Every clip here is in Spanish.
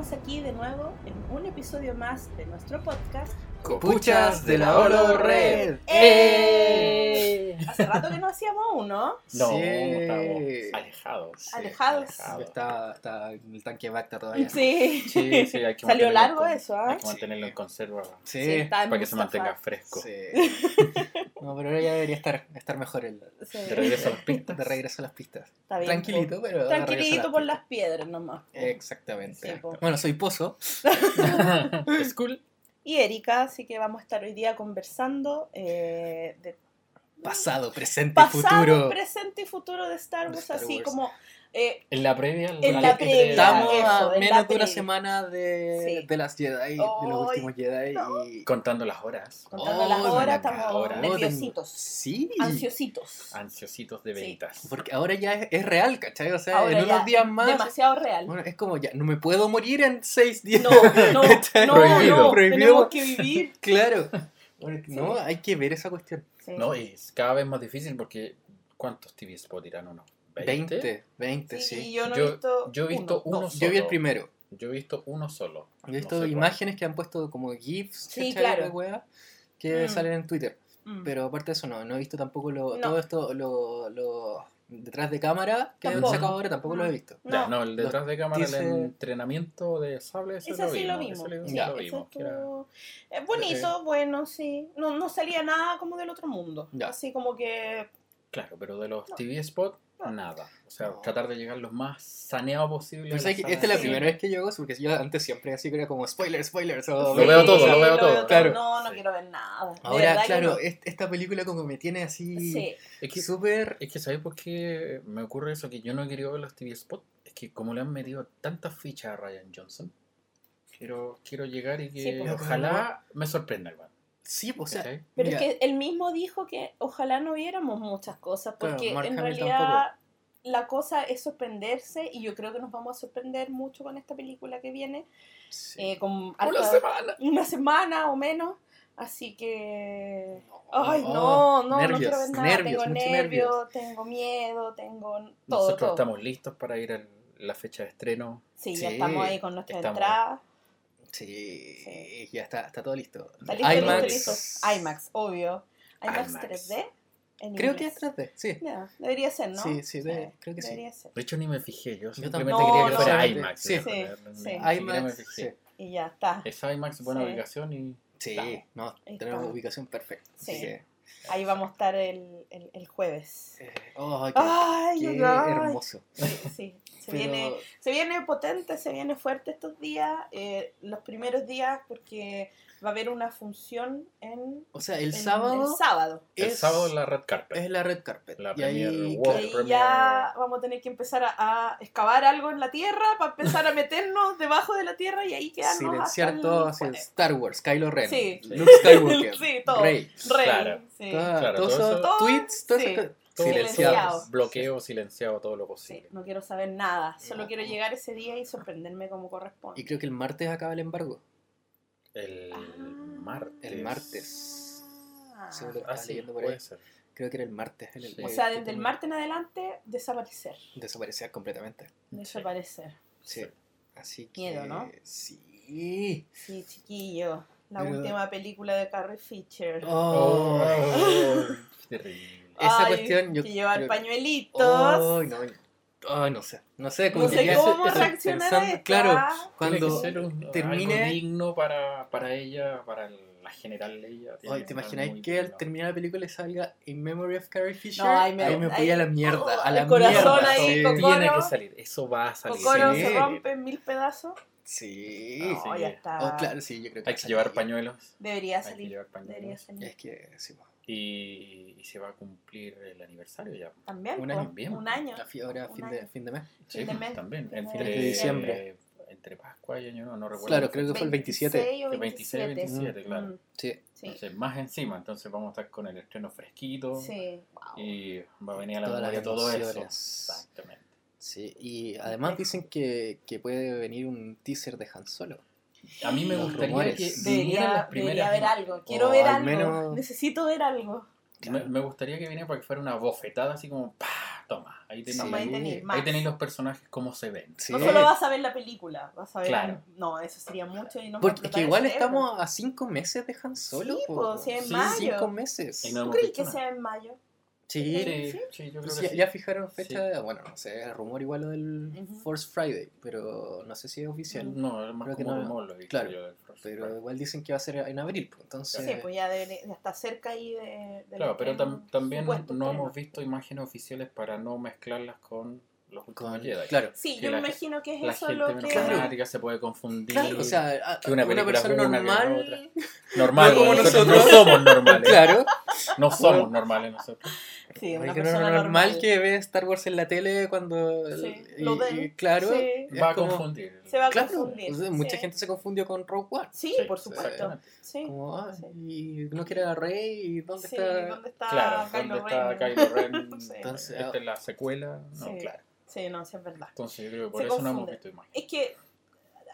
estamos aquí de nuevo en un episodio más de nuestro podcast. Copuchas de la Olo Red. ¡Eh! Hace rato que no hacíamos uno. No, Sí. estamos alejados. Alejados. Está, está en el tanque Bacta todavía. Sí. Sí, sí, hay que Salió largo con- eso, ¿ah? Hay que mantenerlo en conserva Sí. Sí, está en para que se mantenga fresco. Sí. No, pero ahora ya debería estar, estar mejor el, Sí. De regreso a las pistas. de regreso a las pistas. Está bien, Tranquilito, pero. po. Tranquilito por las piedras nomás. po. Exactamente. Po. bueno, soy Pozo. School. Y Erika, así que vamos a estar hoy día conversando eh, de Pasado, presente y pasado, futuro. presente y futuro de Star De Wars, Star así como eh, En la previa. En la previa, Estamos eso, a en la menos de una semana de, Sí. de las Jedi, de los últimos Jedi. no. Y... Contando las horas. contando Oh, las horas, la estamos hora. nerviositos, Sí. ansiositos. Ansiositos de Sí. venitas. Porque ahora ya es, es real, ¿cachai? O sea, Ahora en unos días más. Demasiado real. Bueno, es como ya, no me puedo morir en seis días. No, no, no, Prohibido. no, Prohibido. tenemos que vivir. Claro. Bueno, Sí. No, hay que ver esa cuestión. Sí, No, sí, y es cada vez más difícil porque ¿cuántos TV spot irán uno? 20, 20, sí. yo no he Yo- visto. yo he visto uno solo. Yo vi el primero. Yo he visto uno solo. Yo he visto No sé imágenes que han puesto como GIFs, Sí, claro. de wea, que Mm. salen en Twitter. Mm. Pero aparte de eso, no, no he visto tampoco lo, No. todo esto, lo, lo detrás de cámara que han sacado ahora, tampoco lo he visto. cuál. Ya, No. el detrás de cámara, dice- el entrenamiento de sable, ese, Ese lo sí vimos. lo vimos. Ya. lo vimos, era- Es bonito, bueno, sí. No, no salía nada como del otro mundo. Ya. Así como que. Claro, pero de los No. TV spot, No. Nada. O sea, No. tratar de llegar lo más saneado posible. Que esta es la. Sí. primera vez que yo hago eso, porque yo antes siempre así que era como spoilers, spoilers. O, Lo veo todo, lo veo todo. todo. Claro. No, no Sí. quiero ver nada. Ahora, claro, no. esta película como me tiene así Sí. Es que, súper... es que ¿sabes por qué me ocurre eso? Que yo no he querido ver los TV spot. Es que como le han metido tantas fichas a Ryan Johnson, quiero, quiero llegar y que Sí, pues. ojalá me sorprenda, hermano. Sí, o sea, ¿Cachai? Pero mira, es que él mismo dijo que ojalá no viéramos muchas cosas, Claro, porque Mark en realidad tampoco. la cosa es sorprenderse y yo creo que nos vamos a sorprender mucho con esta película que viene, sí. eh, con Una harta- semana. una semana o menos, así que... Ay, no, no, no nervios, quiero ver nada, nervios, tengo nervios, nervios. tengo miedo, tengo todo, Nosotros todo. estamos listos para ir a la fecha de estreno. Sí, ya Sí, estamos ahí con nuestra estamos. entrada. Sí, Sí. ya está, está todo listo. Está listo, IMAX, listo, listo. IMAX, obvio. IMAX, IMAX. 3D. en Creo que es inglés. 3D, sí. Ya, debería ser, ¿no? Sí, sí, de- creo que sí. Ser. De hecho, ni me fijé. Yo simplemente tampoco. quería No, que no. fuera. IMAX. Sí. ¿no? Sí, sí. IMAX, fijé. sí. Y ya está. Es IMAX, buena Sí. ubicación y Sí, Estamos. no, tenemos ubicación perfecta. así Sí. que, Ahí vamos a estar el, el, el jueves. eh, oh, qué, Ay, qué hermoso. Sí, sí. Se, Pero- viene, se viene potente, se viene fuerte estos días. eh, los primeros días, porque va a haber una función en, O sea, el en- sábado el sábado. el es, sábado en la red carpet. es la red carpet. La y ahí, premier Y World ahí Premiere. ya vamos a tener que empezar a, a excavar algo en la tierra para empezar a meternos debajo de la tierra y ahí quedarnos silenciar hasta el todo así, jueves. Star Wars, Kylo Ren, Sí. Luke Skywalker, Sí, todo. Rey. Rey, Claro. sí. Toda- Claro, todos todo esos eso- tweets, todas Sí. Todo Silenciado. Bloqueo, silenciado, todo lo Sí, posible. no quiero saber nada, solo No. quiero llegar ese día y sorprenderme como corresponde. Y creo que el martes acaba el embargo. El Ah. martes. El martes. Ah. Sí, Ah, por puede ahí. ser. Creo que era el martes. el- Sí. el- O sea, desde el martes en adelante, desaparecer. Desaparecer completamente. Desaparecer. Sí. Así que. Miedo, ¿no? Sí. Sí, chiquillo. La Pero- última película de Carrie Fisher. Oh. Qué terrible. Esa Ay, cuestión yo que llevar pañuelitos. Ay, no. Ay, no sé. No sé cómo no sé cómo estoy reaccionar a pensando-. Claro, ¿ah? cuando Tiene que ser un, termine- algo digno para, para ella, para la general Oye, que ¿te imagináis que al terminar la película salga In Memory of Carrie Fisher? No, ahí me- ahí me ahí- voy a la mierda, oh, a el la corazón mierda. ahí. Tiene Cocoro- que salir, eso va a salir. Cocoro Sí. se rompe en mil pedazos. Sí. Ah, No, sí. ya está. Oh, claro, sí, yo creo que Hay que llevar pañuelos. Debería Hay que salir. llevar pañuelos. Debería salir. Es que, sí. Y, y se va a cumplir el aniversario ya. También. Un año. Bien. Un año. Ahora fin de, fin de mes. Fin de mes. también. Fin de diciembre. entre Pascua y Año Nuevo, no recuerdo. Claro, creo que fue el 27. 26 o El 26, 27, claro. Mm, Sí. sí. Entonces, más encima, entonces vamos a estar con el estreno fresquito. Sí. Wow. Y va a venir a la Todas memoria todo eso. Exactamente. Sí, y además dicen que, que puede venir un teaser de Han Solo. A mí me Los gustaría rumores. que vinieran Debería, las debería primeras. haber algo. Quiero O ver al algo. menos- Necesito ver algo. Me, me gustaría que viniera para que fuera una bofetada así como ¡pah! Toma, ahí tenéis, ahí tenéis ahí más. tenéis los personajes como se ven. Sí. No solo vas a ver la película, vas a ver. Claro. No, eso sería mucho y no Porque que igual estamos a cinco meses de Han Solo. Sí, po. pues, si en Sí, mayo. Cinco meses. ¿Tú hemos crees que sea en mayo? Sí. Sí, yo creo Pues que ya, sí. ya fijaron fecha, bueno, no sé, rumor igual lo del. Force Friday, pero no sé si es oficial. No, es más Creo que como no- rumor lo he visto claro, yo del Frost Pero Friday. igual dicen que va a ser en abril, pues, entonces... Sí, pues ya, debería- ya está cerca ahí de. del Claro, pero tam- también supuesto no hemos visto imágenes oficiales para no mezclarlas con los últimos con- Jedi. claro, Sí, que yo me imagino que es La eso gente lo que. Claro. fanática se puede confundir. claro, o sea, a- que una una, película es persona que normal... normal, como nosotros nosotros. no somos normales. Claro, No somos normales nosotros. Sí, una persona normal, normal. que ve Star Wars en la tele cuando... Sí, y, lo ven. y claro, Sí. Va a como- confundir. Se va a Claro, confundir. o sea, mucha sí. gente se confundió con Rogue One. Sí, Sí, por supuesto. exactamente. Sí. Como, ah, Sí. y no quiere a Rey, y dónde Sí, está... ¿dónde está Claro, Kylo ¿dónde está Ren? Kylo Ren? Sí. Entonces, Esta es la secuela. No, Sí. claro. Sí, no, sí es verdad. Entonces yo creo que por Se eso no hemos visto imágenes. Es que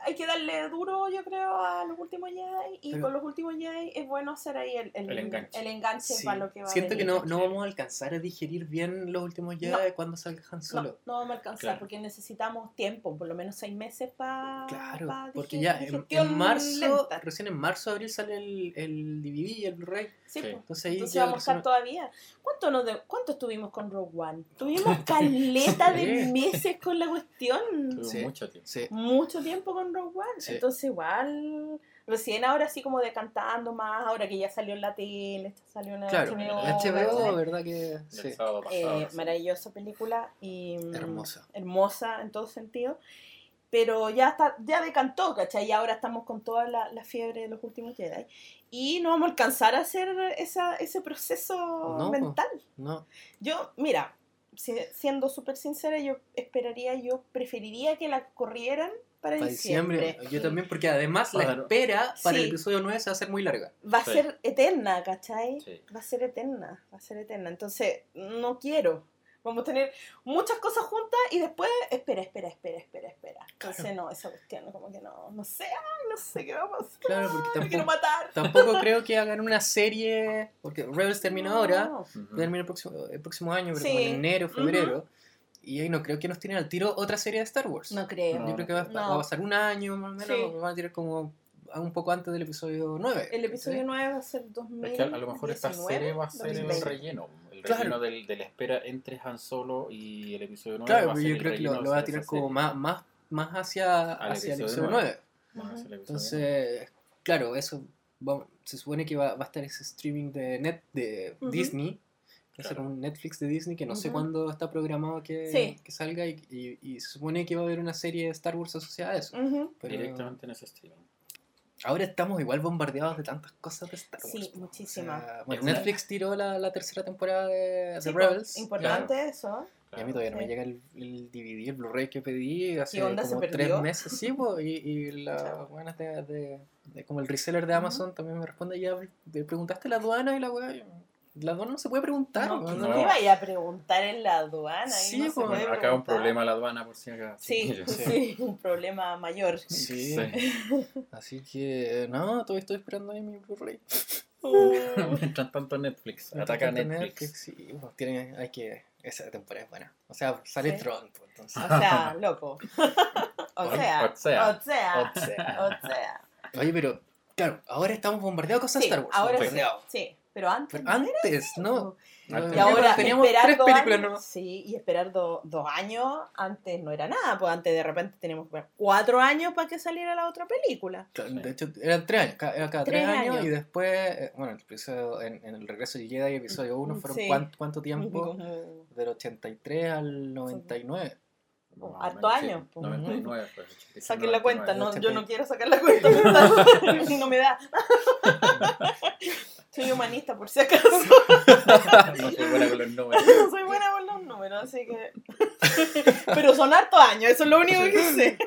hay que darle duro, yo creo, a los últimos Jedi. Y Pero- con los últimos Jedi es bueno hacer ahí el, el, El enganche. el enganche Sí, para lo que va Siento a que venir. no, no vamos a alcanzar a digerir bien los últimos Jedi No. cuando salga Han Solo. no vamos a alcanzar Claro. porque necesitamos tiempo, por lo menos seis meses para. Claro, porque ya en, en marzo, recién en marzo, abril sale el, el DVD y el Blu-ray. Sí, Sí. Entonces ahí Entonces ya vamos a estar todavía. ¿Cuánto, nos de- ¿Cuánto estuvimos con Rogue One? Tuvimos caleta de meses con la cuestión. Tuvo Sí. mucho tiempo. Sí. Mucho tiempo con Rogue One. Sí. Entonces igual, recién ahora así como decantando más, ahora que ya salió en la tele, salió en la Claro, HBO. ¿verdad? Que sí. pasado. Eh, sí. maravillosa película y mm, Hermosa. hermosa en todo sentido. Pero ya está, ya decantó, ¿cachai? Y ahora estamos con toda la, la fiebre de los últimos Jedi. Y no vamos a alcanzar a hacer esa, ese proceso No, mental. No, Yo, mira, si- siendo súper sincera, yo esperaría, yo preferiría que la corrieran para, para diciembre. diciembre. Yo también, porque además la Claro. espera para Sí. el episodio 9 se va a hacer muy larga. Va a Sí. ser eterna, ¿cachai? Sí. Va a ser eterna, va a ser eterna. Entonces, no quiero. Vamos a tener muchas cosas juntas y después, espera, espera, espera, espera, espera. Entonces, no, esa cuestión, como que no, no sé, ay, no sé qué vamos a hacer. Claro, porque Me quiero tampoco, matar. tampoco creo que hagan una serie, porque Rebels termina ahora, No. Ujú. termina el próximo, el próximo año, pero Sí. como en enero, febrero. Y ahí no creo que nos tienen al tiro otra serie de Star Wars. No creo. No. Yo creo que va, No. va a pasar un año más o menos, Sí. van a tirar como un poco antes del episodio 9. El episodio ¿sí? 9 va a ser 2019. Es que a lo mejor esta serie va a ser el 2020. relleno. El Claro. relleno del, de la espera entre Han Solo y el episodio 9. Claro, va a pero ser yo el creo que lo, lo va a tirar como más, más, más hacia, hacia el episodio episodio nueve. 9. Va a ser el episodio Entonces, claro, eso va- se supone que va, va a estar ese streaming de net de Ujú. Disney. Va a ser Claro. un Netflix de Disney que no sé cuándo está programado que, Sí. que salga y, y- y se supone que va a haber una serie de Star Wars asociada a eso. Pero Directamente en ese streaming. ahora estamos igual bombardeados de tantas cosas de Star Wars. Sí, muchísimas. O sea, bueno. Netflix tiró la, la tercera temporada de, de Sí, pues, Rebels. Importante eso. Y a mí todavía no me llega el, el DVD, el Blu-ray que pedí hace ¿Qué onda, se como tres perdió? meses, sí, po, y, y la Chao. buena de, de- de- como el reseller de Amazon también me responde ya, ¿le preguntaste la aduana y la weá? La aduana no se puede preguntar, No, weón, no, no. vaya a preguntar en la aduana. Sí, no pues, Bueno, acá un problema la aduana por si acaso. Sí, Sí. sí, un problema mayor. Sí. Sí. Así que, no, todavía estoy esperando ahí mi Blu-ray. Mientras tanto Netflix. Ataca Tanto Netflix. sí, pues, tiene, hay que, esa temporada es buena. O sea, sale Sí. Tron, pues, entonces. O sea, loco. O sea, O sea. o sea, O sea. o sea. Oye, pero, claro, ahora estamos bombardeados con Sí, Star Wars. ahora sí, sí, pero antes. Pero no era antes, no. Antes Y ahora teníamos tres dos películas años, nomás. Sí, y esperar do- dos años antes no era nada, pues antes de repente teníamos cuatro años para que saliera la otra película. De hecho, eran tres años, cada, era cada tres, Tres años, años. y después, eh, bueno, el episodio, en, en el regreso de Jedi, episodio 1, fueron Sí. cuánto, cuánto tiempo? Del 83 al 99. Más o Harto menos, sí. años, pues. 99 fue. 86, Saquen la cuenta, 99. no, yo no quiero sacar la cuenta, no me da. Soy humanista por si acaso. No soy buena con los números. Soy buena con los números, así que. Pero son hartos años, eso es lo único que sé.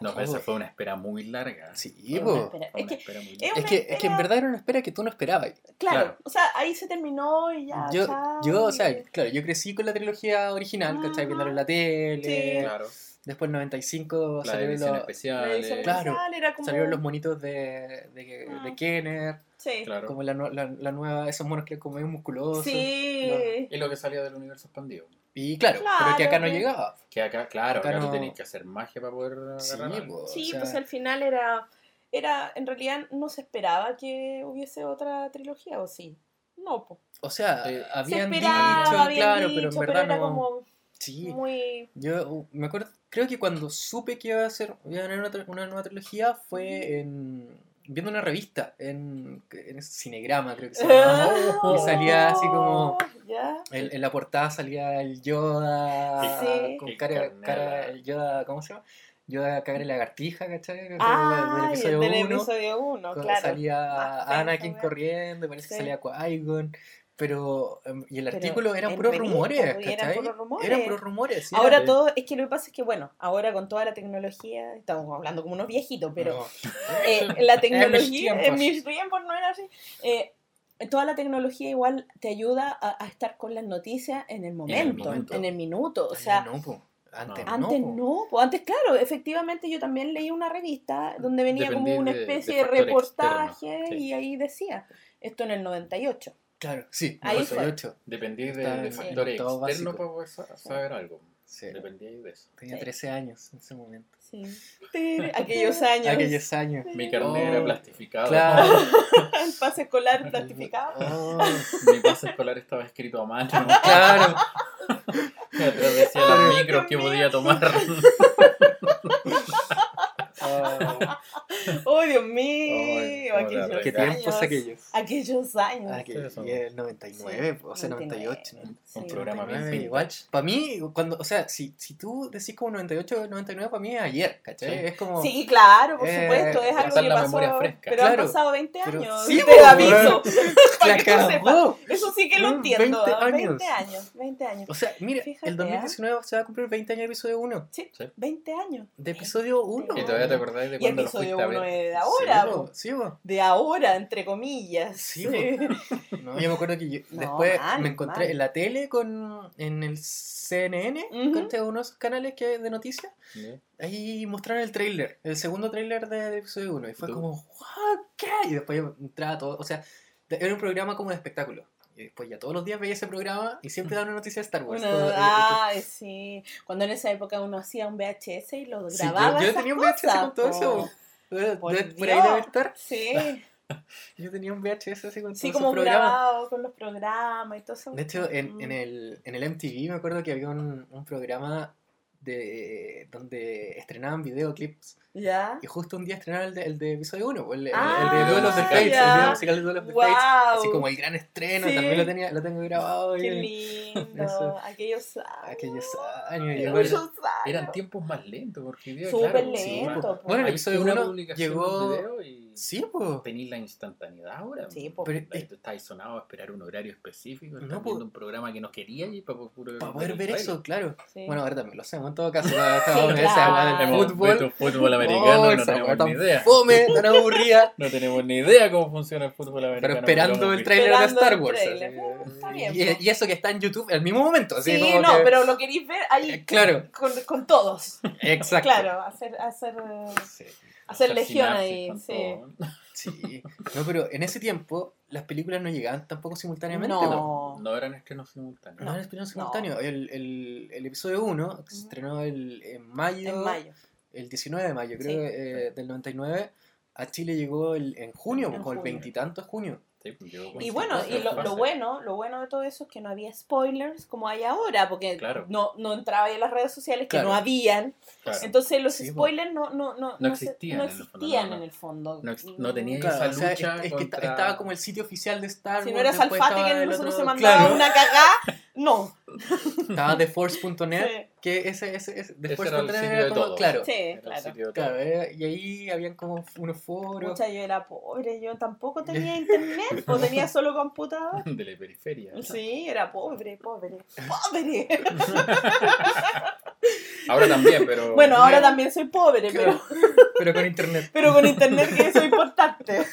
No, pero esa fue una espera muy larga. Sí, po. Es que, espera muy es larga. Es que, es que en verdad era una espera que tú no esperabas. claro, Claro. o sea, ahí se terminó y ya. Yo, chao, yo, o sea, claro, yo crecí con la trilogía original, ¿cachai? Ajá. Viéndolo en la tele. Sí. Claro. Después en 95 La salieron edición los, especial. La edición eh, Claro. especial era como... salieron los monitos de, de, Ah. de Kenner, Sí. Claro. como la, la, la nueva, esos monos que eran como medio musculosos. Sí. Y lo que salía del universo expandido. Y claro, Claro, pero que acá no llegaba. Que acá, claro, Acá acá, no- tú tenés que hacer magia para poder Sí, po. Sí, o sea- pues al final era, era, en realidad no se esperaba que hubiese otra trilogía, ¿o sí? No, pues. O sea, Eh, Se habían esperaba, dicho, habían claro, dicho, pero en verdad era no. como Sí, muy... yo uh, me acuerdo, creo que cuando supe que iba a ser iba a una, una nueva trilogía fue en viendo una revista en, en Cinegrama, creo que se llamaba. Y salía así como-. En, en la portada salía el Yoda Sí. con cara, cara el Yoda, ¿cómo se llama? Yoda cara de lagartija, ¿cachai? Ah, del del episodio del 1. episodio 1, Con- claro. Salía Más Anakin corriendo, parece que salía Qui-Gon. Pero, em, y el Pero artículo eran en puros rumores, eran puros rumores. Eran puros rumores. sí, Ahora era- todo, es que lo que pasa es que, bueno, ahora con toda la tecnología, estamos hablando como unos viejitos, pero No. eh, la tecnología, en mis tiempos no era así. Eh, toda la tecnología igual te ayuda a, a estar con las noticias en el momento, en el, momento. minuto. O sea, no, po. antes no. antes po. no, pues antes claro, efectivamente yo también leí una revista donde venía como una especie de reportaje externo, sí. y ahí decía, esto en el 98. Claro, sí, Ahí fue. 98. Dependía de, de en factores externos básico. para poder sa- saber algo. Sí. Dependía de eso. Tenía Sí. 13 años en ese momento. Sí. Aquellos años. Aquellos años. Mi carnet Oh, era plastificado. Claro. El pase escolar plastificado. Oh, Mi pase escolar estaba escrito a mano. claro. Atrás decía los micros que podía tomar. Oh, ¡Oh, Dios mío! Cómo aquellos qué tiempos años. aquellos. Aquellos años. Ah, que Sí, eso. y el 99, o sea, 98. ¿no? Sí. Un programa bien 99, para mí, cuando, o sea, si, si tú decís como 98 99, para mí es ayer, ¿cachai? Sí. Es como. Sí, claro, por Eh, supuesto, es algo que la pasó. memoria fresca. Pero han pasado 20 pero- años. sí, te aviso. Para la que tú sepas. cagó. Eso sí que lo Mm, entiendo. 20 20 años. años. 20 años. O sea, mira, Fíjate, el 2019 se va a cumplir 20 años de episodio 1. Sí, Sí. 20 años. De episodio 1. Y todavía te acordáis de cuando lo episodio fuiste a 1 ver. es de ahora, Sí, sí, de ahora, entre comillas. Sí, No, yo me acuerdo que yo- No, después mal, me encontré mal. en la tele con en el CNN, Ujú. con este, unos canales que de noticias. ¿Sí? Ahí mostraron el tráiler, el segundo tráiler de, de episodio 1. Y fue ¿Tú? como, "What? ¿qué? Y después yo entraba todo. O sea, era un programa como de espectáculo. Y después ya todos los días veía ese programa y siempre daban una noticia de Star Wars. Uno- Todo- eh, ay, sí. Cuando en esa época uno hacía un VHS y lo Sí, yo- grababa. yo, esas tenía un VHS cosas, con todo po. eso. Por ahí debe estar. Sí, Yo tenía un VHS así con sí, todos como grabado con los programas y todo eso. De hecho, en, Mm. en, el, en el MTV me acuerdo que había un, un programa de donde estrenaban videoclips ¿Ya? y justo un día estrenaron el de, el de episodio 1, el, el- Ah, el de Duel of the ya. Fates, el video musical de Duel of the Guau. Fates, así como el gran estreno, Sí. también lo, tenía, lo tengo grabado Qué y- lindo. Eso. Aquellos años. aquellos años. y Aquellos años. Eran tiempos más lentos porque Súper claro, lento, sí, po. Bueno, el episodio una 1 publicación llegó- de video y Sí, pues. tenéis la instantaneidad ahora. Sí, po. po. Pero- tú estáis sonado a esperar un horario específico, No, estás po. viendo un programa que no querías y para, Para poder ver eso, claro. Sí. Bueno, ahora también lo hacemos en todo caso. Estamos en claro. esa weá del fútbol. fútbol americano, Oh, no esa tenemos ni idea. Fome, tan aburrida. No tenemos ni idea cómo funciona el fútbol americano. Pero esperando el visto. trailer de Star Wars. tráiler. está bien, y, y eso que está en YouTube al mismo momento. Así Sí, como no, que- pero lo queréis ver ahí. Eh, claro. Con, con todos. Exacto. Claro, hacer, hacer, Sí. Hacer legión ahí. Sí. Sí. No, pero en ese tiempo las películas no llegaban tampoco simultáneamente. No. No eran estrenos simultáneos. No, eran estrenos simultáneos. El, el, el episodio 1 que se estrenó el, en mayo. En mayo. El 19 de mayo, creo, Sí. eh, del 99. A Chile llegó el, en junio, En con el junio. veintitantos de junio. Sí, pues, Y bueno, y lo, 54 lo bueno, lo bueno de todo eso es que no había spoilers como hay ahora, porque Claro. no, no entraba ahí en las redes sociales que Claro. no habían. Claro. Entonces los Sí, po. spoilers no, no, no, No existían no en el fondo, existían en el fondo. No no tenía Claro, esa o sea, lucha es, es que esta- contra- estaba como el sitio oficial de Star Si no Wars, era Salfate que nosotros otro- se mandaba claro, una cagada, no. Estaba TheForce.net, Sí. que ese, ese, ese Ese era el TheForce.net sitio era de como, claro, Sí, Era claro. claro, eh, y ahí habían como unos foros. Pucha, yo era pobre, yo tampoco tenía internet, o tenía solo computador. de la periferia. Sí, era pobre, pobre, pobre. Ahora también, pero. Bueno, ahora también soy pobre, pero Pero con internet. Pero con internet que eso es importante.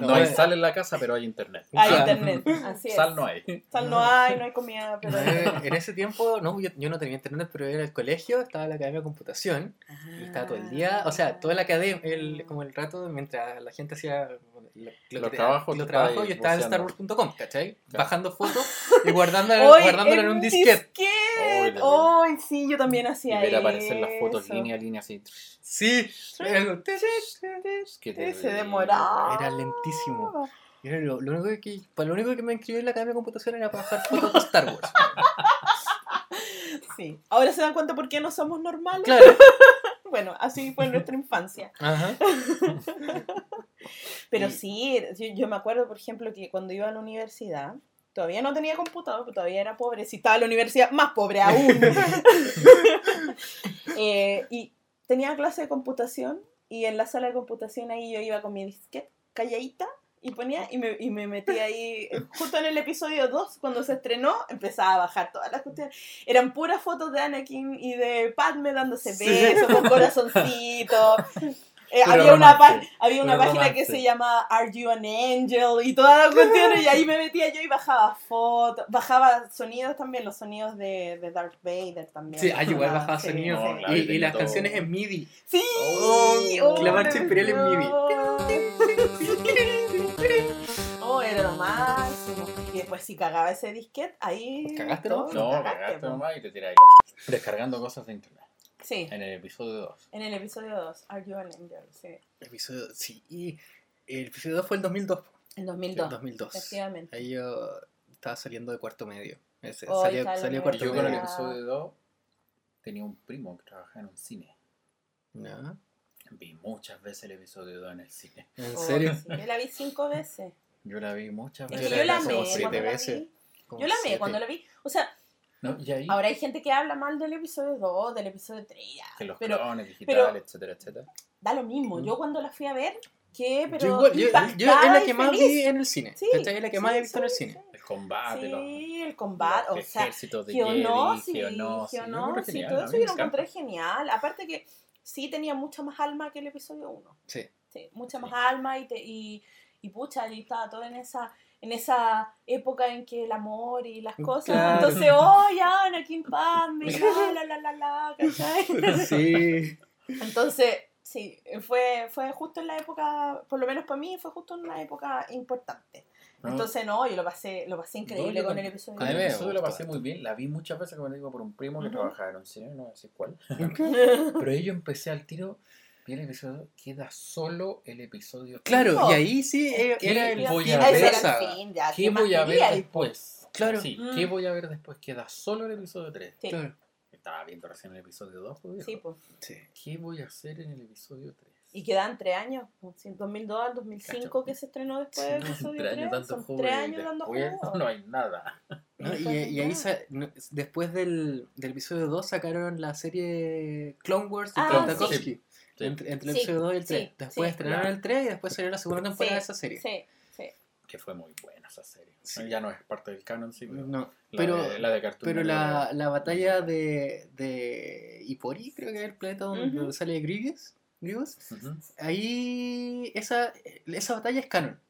No hay eh, sal en la casa, pero hay internet. Hay internet, así es. Sal no hay. Sal no hay, no hay comida, pero... Eh, En ese tiempo, no, yo, yo no tenía internet, pero en el colegio estaba en la academia de computación y estaba todo el día, o sea, toda la academia, el, como el rato, mientras la gente hacía lo, lo que- trabajos, los tú trabajos, estabas yo estaba en. StarWars.com, ¿cachai? Claro. Bajando fotos y guardándola, ¡Oy, guardándola en un disquete. disquete! Oy, ¡Ay, sí! Yo también Y hacía ver aparecer las fotos eso. línea a línea así. Sí, se demoraba. Era lentísimo. era lo, lo único que, para lo único que me inscribí en la academia de computación era para bajar fotos de Star Wars. Sí. Ahora se dan cuenta por qué no somos normales. Claro. Bueno, así fue nuestra infancia. Ajá. Pero Y- sí, yo, yo me acuerdo, por ejemplo, que cuando iba a la universidad, todavía no tenía computador, pero todavía era pobre. Si estaba en la universidad, más pobre aún. Eh, y tenía clase de computación y en la sala de computación ahí yo iba con mi disquete calladita y ponía y me, y me metía ahí eh, justo en el episodio 2 cuando se estrenó empezaba a bajar todas las cuestiones eran puras fotos de Anakin y de Padme dándose Sí. besos con corazoncitos Eh, había una, había una página que romance. se llama Are You an Angel? y todas las cuestiones y ahí me metía yo y bajaba fotos bajaba sonidos también los sonidos de, de Darth Vader también Sí, ah, yo igual bajaba sí, sonidos. sí. No, claro, y, y las canciones en MIDI. Sí, Oh, la marcha imperial en MIDI. Oh, era lo máximo. Y después si cagaba ese disquete, ahí... ¿Cagaste, todo, no? No, cagaste, nomás y te tiráis. Descargando cosas de internet. Sí, En el episodio 2. en el episodio 2, Are You an Angel? Sí, Episodio, sí, y el episodio 2 fue el 2002. en El 2002. 2002. Efectivamente. Ahí yo estaba saliendo de cuarto medio. Ese, Oh, salió, salió cuarto yo con el medio. universidad. episodio 2 tenía un primo que trabajaba en un cine. ¿No? Vi muchas veces el episodio 2 en el cine. ¿En Oh, serio? sí, Yo la vi cinco veces. Yo la vi muchas Es veces. que yo la vi como siete veces. Yo la amé cuando la vi. O sea, No, y ahí ahora hay gente que habla mal del episodio 2, del episodio 3, ya, que los pero clones digitales, pero- etcétera, etcétera. da lo mismo. Mm. Yo cuando la fui a ver, que pero Yo, igual, yo, yo es la que más feliz. vi en el cine. Sí. Es la que más sí, he visto en el sí, cine. sí. El combate, Sí, los, el combate, o los sea, ejércitos de Jedi, Geonosis. Geonosis, Genial, todo a eso mí yo me lo encontré genial. Aparte que sí tenía mucha más alma que el episodio 1. Sí. Sí, mucha Sí. más alma y, te, y, y pucha, y estaba todo en esa en esa época en que el amor y las cosas. Claro. Entonces, oh, ya, Anakin Padme, la, la, la, la, ¿cachai? Sí. Entonces, sí, fue, fue justo en la época, por lo menos para mí, fue justo en una época importante. No, Entonces, no, yo lo pasé, lo pasé increíble No, con con- el episodio. A mí me gustó pasé muy bien. La vi muchas veces, como te digo, por un primo que Ujú. trabajaba en un cine, no decir cuál. Pero yo empecé al tiro, vi el episodio, queda solo el episodio. Claro, No. y ahí sí eh, ¿Qué era el voy a ver? ¿Qué voy a ver después? Claro. Sí, Mm. ¿qué voy a ver después? Queda solo el episodio 3. Sí, Claro. Estaba viendo recién el episodio 2. pues, sí, pues. Sí. ¿Qué voy a hacer en el episodio 3? Y quedan tres años, pues, sí, 2002 al 2005 Cacho. que se estrenó después del episodio tres 3. años dando Son tres años dando jugo. no hay nada. ¿no? Y, y ahí no, después del, del episodio 2 sacaron la serie Clone Wars de Ah, Tartakovsky. sí. Entre, entre el Sí, episodio 2 y el 3. sí, después sí, estrenaron claro. el 3 y después salió la segunda temporada Sí, de esa serie. Sí, sí. Que fue muy buena esa serie. Sí. Ya no es parte del canon, sí. pero No, la, pero, de, la de Cartoon pero la, la batalla de, de Ipori, creo que es el planeta donde, sale Grievous, Grievous, ahí esa, esa batalla es canon.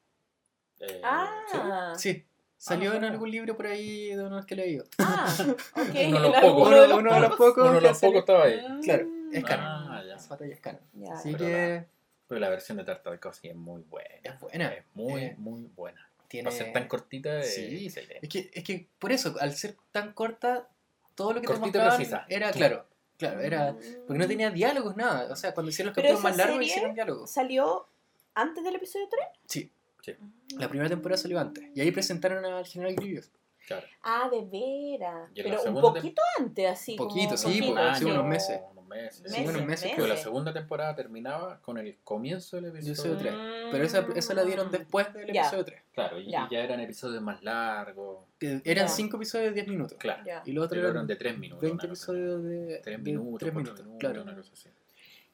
Eh, Ah, Sí, salió en sabía. algún libro por ahí de unos que he leído. ah, ok. Uno de los pocos. uno de los Uno de los pocos. pocos Uno de que los salió- pocos estaba ahí. Mm, Claro, es canon. Ah, ya. Esa batalla es canon. Ya. Así Pero que Pero la versión de Tartakovsky es muy buena. es buena. Es muy, Eh, muy buena. Tiene... Para ser tan cortita, es Sí. Es que, es que por eso, al ser tan corta, todo lo que te mostraban precisa. era, claro, claro, era... Mm. Porque no tenía diálogos, nada. O sea, cuando hicieron los capítulos más largos, hicieron diálogos. ¿Salió antes del episodio 3? Sí, Sí. la primera temporada salió antes. Y ahí presentaron al general Grievous. Claro. Ah, de veras. La Pero un poquito antes, así. Poquito, como sí, poquito. sí, unos meses. Meses. Sí, Meses, unos meses, Pero la segunda temporada terminaba con el comienzo del episodio Episodio 3. 3. Pero esa, esa la dieron después del Mm. Episodio 3. Claro, y Ya. y ya eran episodios más largos. Que Eran Ya. 5 episodios de 10 minutos. Claro. Y los otros eran de 3 minutos. 20 una cosa así. episodios de 3 de minutos, tres 4 minutos. minutos, Claro. una cosa así.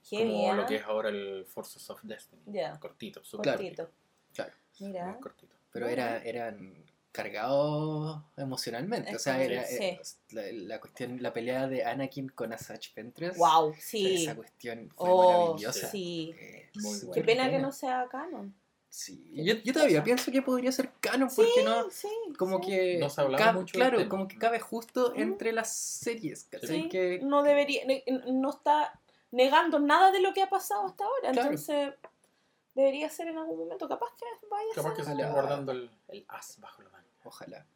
Qué Como bien. lo que es ahora el Forces of Destiny. Cortito, súper Claro. Cortito. Claro. Mira. Muy cortito. Pero era, eran cargado emocionalmente. Es o sea, era, sí. eh, la, la cuestión, la pelea de Anakin con Asajj Ventress. Wow, sí. Esa cuestión fue Oh, maravillosa. sí. Eh, Muy Qué pena que no sea canon. Sí. Yo, yo todavía pienso que podría ser canon porque no. Sí, Como sí. que. No se hablaba ca- mucho Claro, tema. como que cabe justo Mm. entre las series. ¿cachai? Sí, Que, no debería, no está negando nada de lo que ha pasado hasta ahora, Claro. entonces debería ser en algún momento, capaz que vaya a Capaz que se guardando el, el as bajo la manga. Ojalá.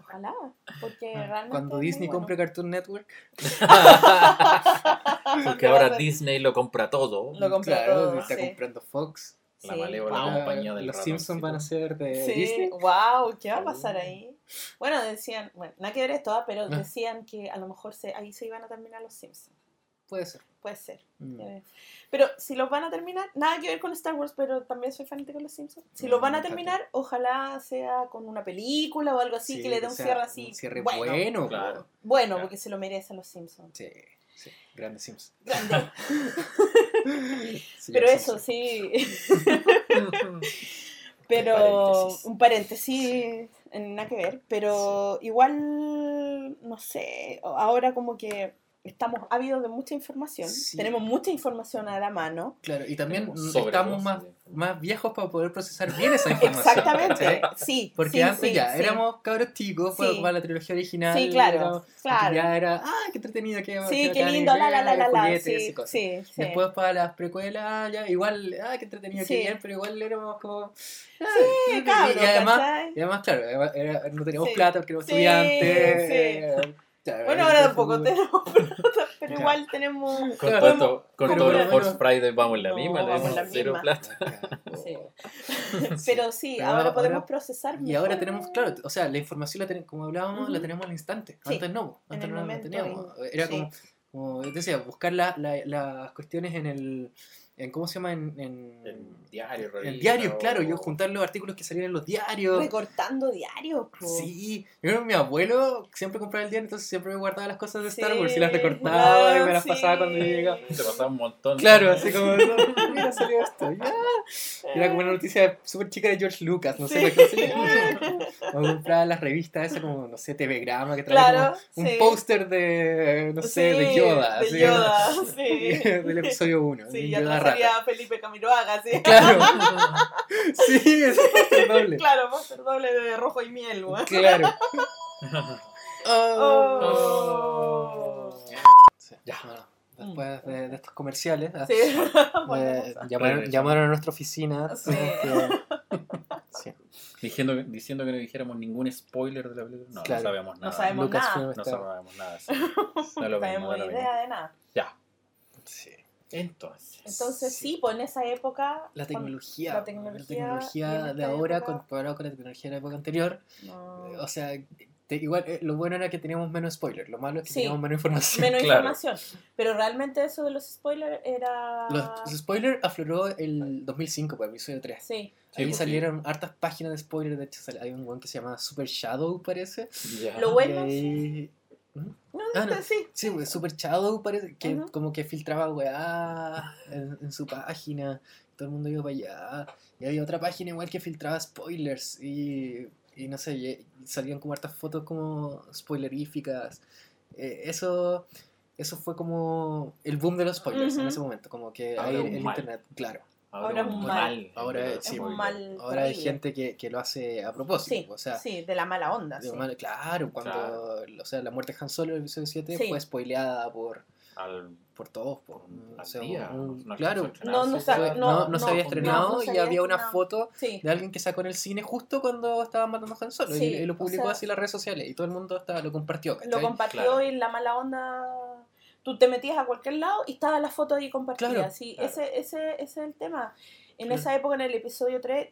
ojalá, porque realmente Cuando Disney bueno. compre Cartoon Network, Porque ahora Disney lo compra todo. Lo compra claro, todo, está sí. comprando Fox. La Sí. malévola compañía del Los. Simpsons van a ser de Sí, Disney. wow, ¿qué va a pasar ahí? Bueno, decían, bueno, nada que ver esto, ah, pero decían que a lo mejor se, ahí se iban a terminar los Simpsons. Puede ser. Puede ser. Mm. Eh, Pero si los van a terminar, nada que ver con Star Wars, pero también soy fanática de los Simpsons. Si Mm, los van a terminar, ojalá sea con una película o algo así Sí, que le dé un cierre así. Un cierre bueno, bueno. Claro. Bueno, Claro. porque se lo merecen los Simpsons. Sí, sí. Grandes Simpsons. Grande. Pero eso, sí. Pero paréntesis. un paréntesis, en nada que ver. Pero igual, no sé, ahora como que estamos ávidos de mucha información. Sí. Tenemos mucha información a la mano. Claro, y también estamos más, más viejos para poder procesar bien esa información. Exactamente, sí. Porque sí, antes sí, ya sí. éramos cabros chicos para, Sí. para la trilogía original. Sí, claro, éramos- claro. Ya era, ah, qué entretenido, qué Sí, qué lindo, la, la, la, la, la. Sí, sí, sí. Después para las precuelas, ya igual, ah, qué entretenido, Sí. qué bien, pero igual éramos como... Sí, y, cabros, y además, además, claro, era- no teníamos Sí. plata porque éramos Sí, estudiantes. sí. eh, Bueno, ahora tampoco tenemos plata, pero Ya. igual tenemos... Con Claro. todo, esto- con Pero todo el bueno, Force bueno. Friday vamos en la No, misma, vamos la cero misma. plata. Sí. Pero sí, Pero ahora ahora- podemos procesar Y ahora tenemos, claro, o sea, la información, la tenemos, como hablábamos, la tenemos al instante. Sí, Antes no, antes no la teníamos. y- Era sí. como, como decía, buscar la- la- las cuestiones en el, en ¿cómo se llama? En, en, En diario, en diarios, o- claro, yo juntar los artículos que salían en los diarios. Recortando diarios, po. Sí, yo creo que mi abuelo siempre compraba el diario, entonces siempre me guardaba las cosas de Star Sí, Wars y las recortaba claro, y me las pasaba cuando yo llegaba. Te pasaba un montón. Claro, así como, no, mira, salió esto, ya. Era como una noticia súper chica de George Lucas, no sé, Sí. qué sé. O compraba las revistas, esas como, no sé, TV Grama, que traía Claro, como un sí. póster de, no sé, de Yoda. de Yoda, sí. Del episodio 1, Sí, Yoda salía Felipe Camiroaga, sí. Claro. sí, es un póster doble. Claro, póster doble de rojo y miel, güey. Claro. Oh. Ya. bueno, después de, de estos comerciales, Sí. eh, llamaron, a nuestra oficina. Sí. tuvimos que- sí. Diciendo, que- diciendo que no dijéramos ningún spoiler de la película. No, Claro. no sabemos No nada. sabemos Lucasfilm nada. No sabemos nada. sí. No No lo tenemos no mismo. idea de nada. Ya. Sí. Entonces. Entonces, Sí. sí, pues en esa época. La tecnología, la tecnología de ahora comparado con la tecnología de la época anterior, No. o sea, te- igual eh, lo bueno era que teníamos menos spoilers, lo malo es que Sí. teníamos menos información. Menos Claro. información. Pero realmente eso de los spoilers era. Los, los spoilers afloró el 2005 por el episodio 3. Sí. Sí, Ahí pues, salieron hartas páginas de spoilers, de hecho hay un one que se llama Super Shadow parece. Ya. Lo bueno- y ahí- No, Ah, no. sí. Sí, Super Shadow parece que como que filtraba weá en, en su página, todo el mundo iba para allá. Y había otra página igual que filtraba spoilers y, y no sé, y- y salían como hartas fotos como spoileríficas. Eh, eso, eso fue como el boom de los spoilers en ese momento, como que ahí es el, mal. internet, claro. Ahora es un mal. Ahora el es- sí, es un mal. Ahora hay gente que, que lo hace a propósito, Sí, o sea, sí, de la mala onda. sí. mal- claro, cuando Claro. o sea, la muerte de Han Solo en el episodio 7 Sí. fue spoileada por, Al, por todos. por- o sea, día. un- no claro, No, no no, no, no se no, había no, estrenado y había había una foto Sí. de alguien que sacó en el cine justo cuando estaban matando a Han Solo y- Sí, y, lo o publicó sea- así en las redes sociales y todo el mundo estaba, lo compartió. Lo ¿cachai? compartió Claro. y la mala onda. Tú te metías a cualquier lado y estaba la foto ahí compartida. Claro, sí, claro. Ese, ese, ese es el tema. En Claro. esa época, en el episodio 3,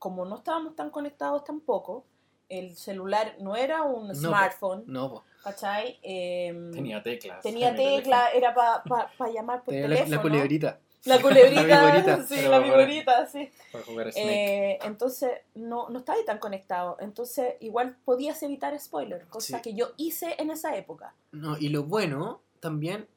como no estábamos tan conectados tampoco, el celular no era un No, po. smartphone, No, po. ¿cachai? Em, Tenía teclas. tenía tecla, era para llamar por Tenía la, teléfono. la culebrita. La culebrita, La viborita. sí, la viborita, sí. Para jugar a Snake. Eh, entonces no, no estaba ahí tan conectado. Entonces igual podías evitar spoilers, cosa Sí. que yo hice en esa época. No, y lo bueno también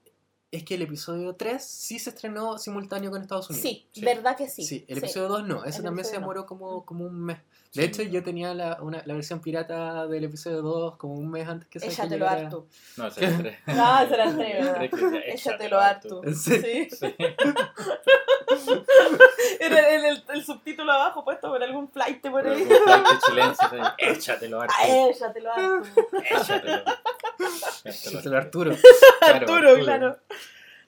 es que el episodio 3 sí se estrenó simultáneo con Estados Unidos. Sí, Sí. verdad que sí. Sí, el sí. episodio 2 no, ese El también se no. demoró como, como un mes. Sí. De hecho, yo tenía la, una, la versión pirata del episodio 2 como un mes antes que se Échatelo harto. No, ese es el tres. Ah, será el tres, ¿verdad? Tres que decía, Échatelo harto. Sí. Era el, el, el subtítulo abajo puesto por algún flight por ahí. flight chilense, sí. Échatelo. Ah, échatelo harto. Échatelo. Échatelo Arturo. Claro, Arturo, claro.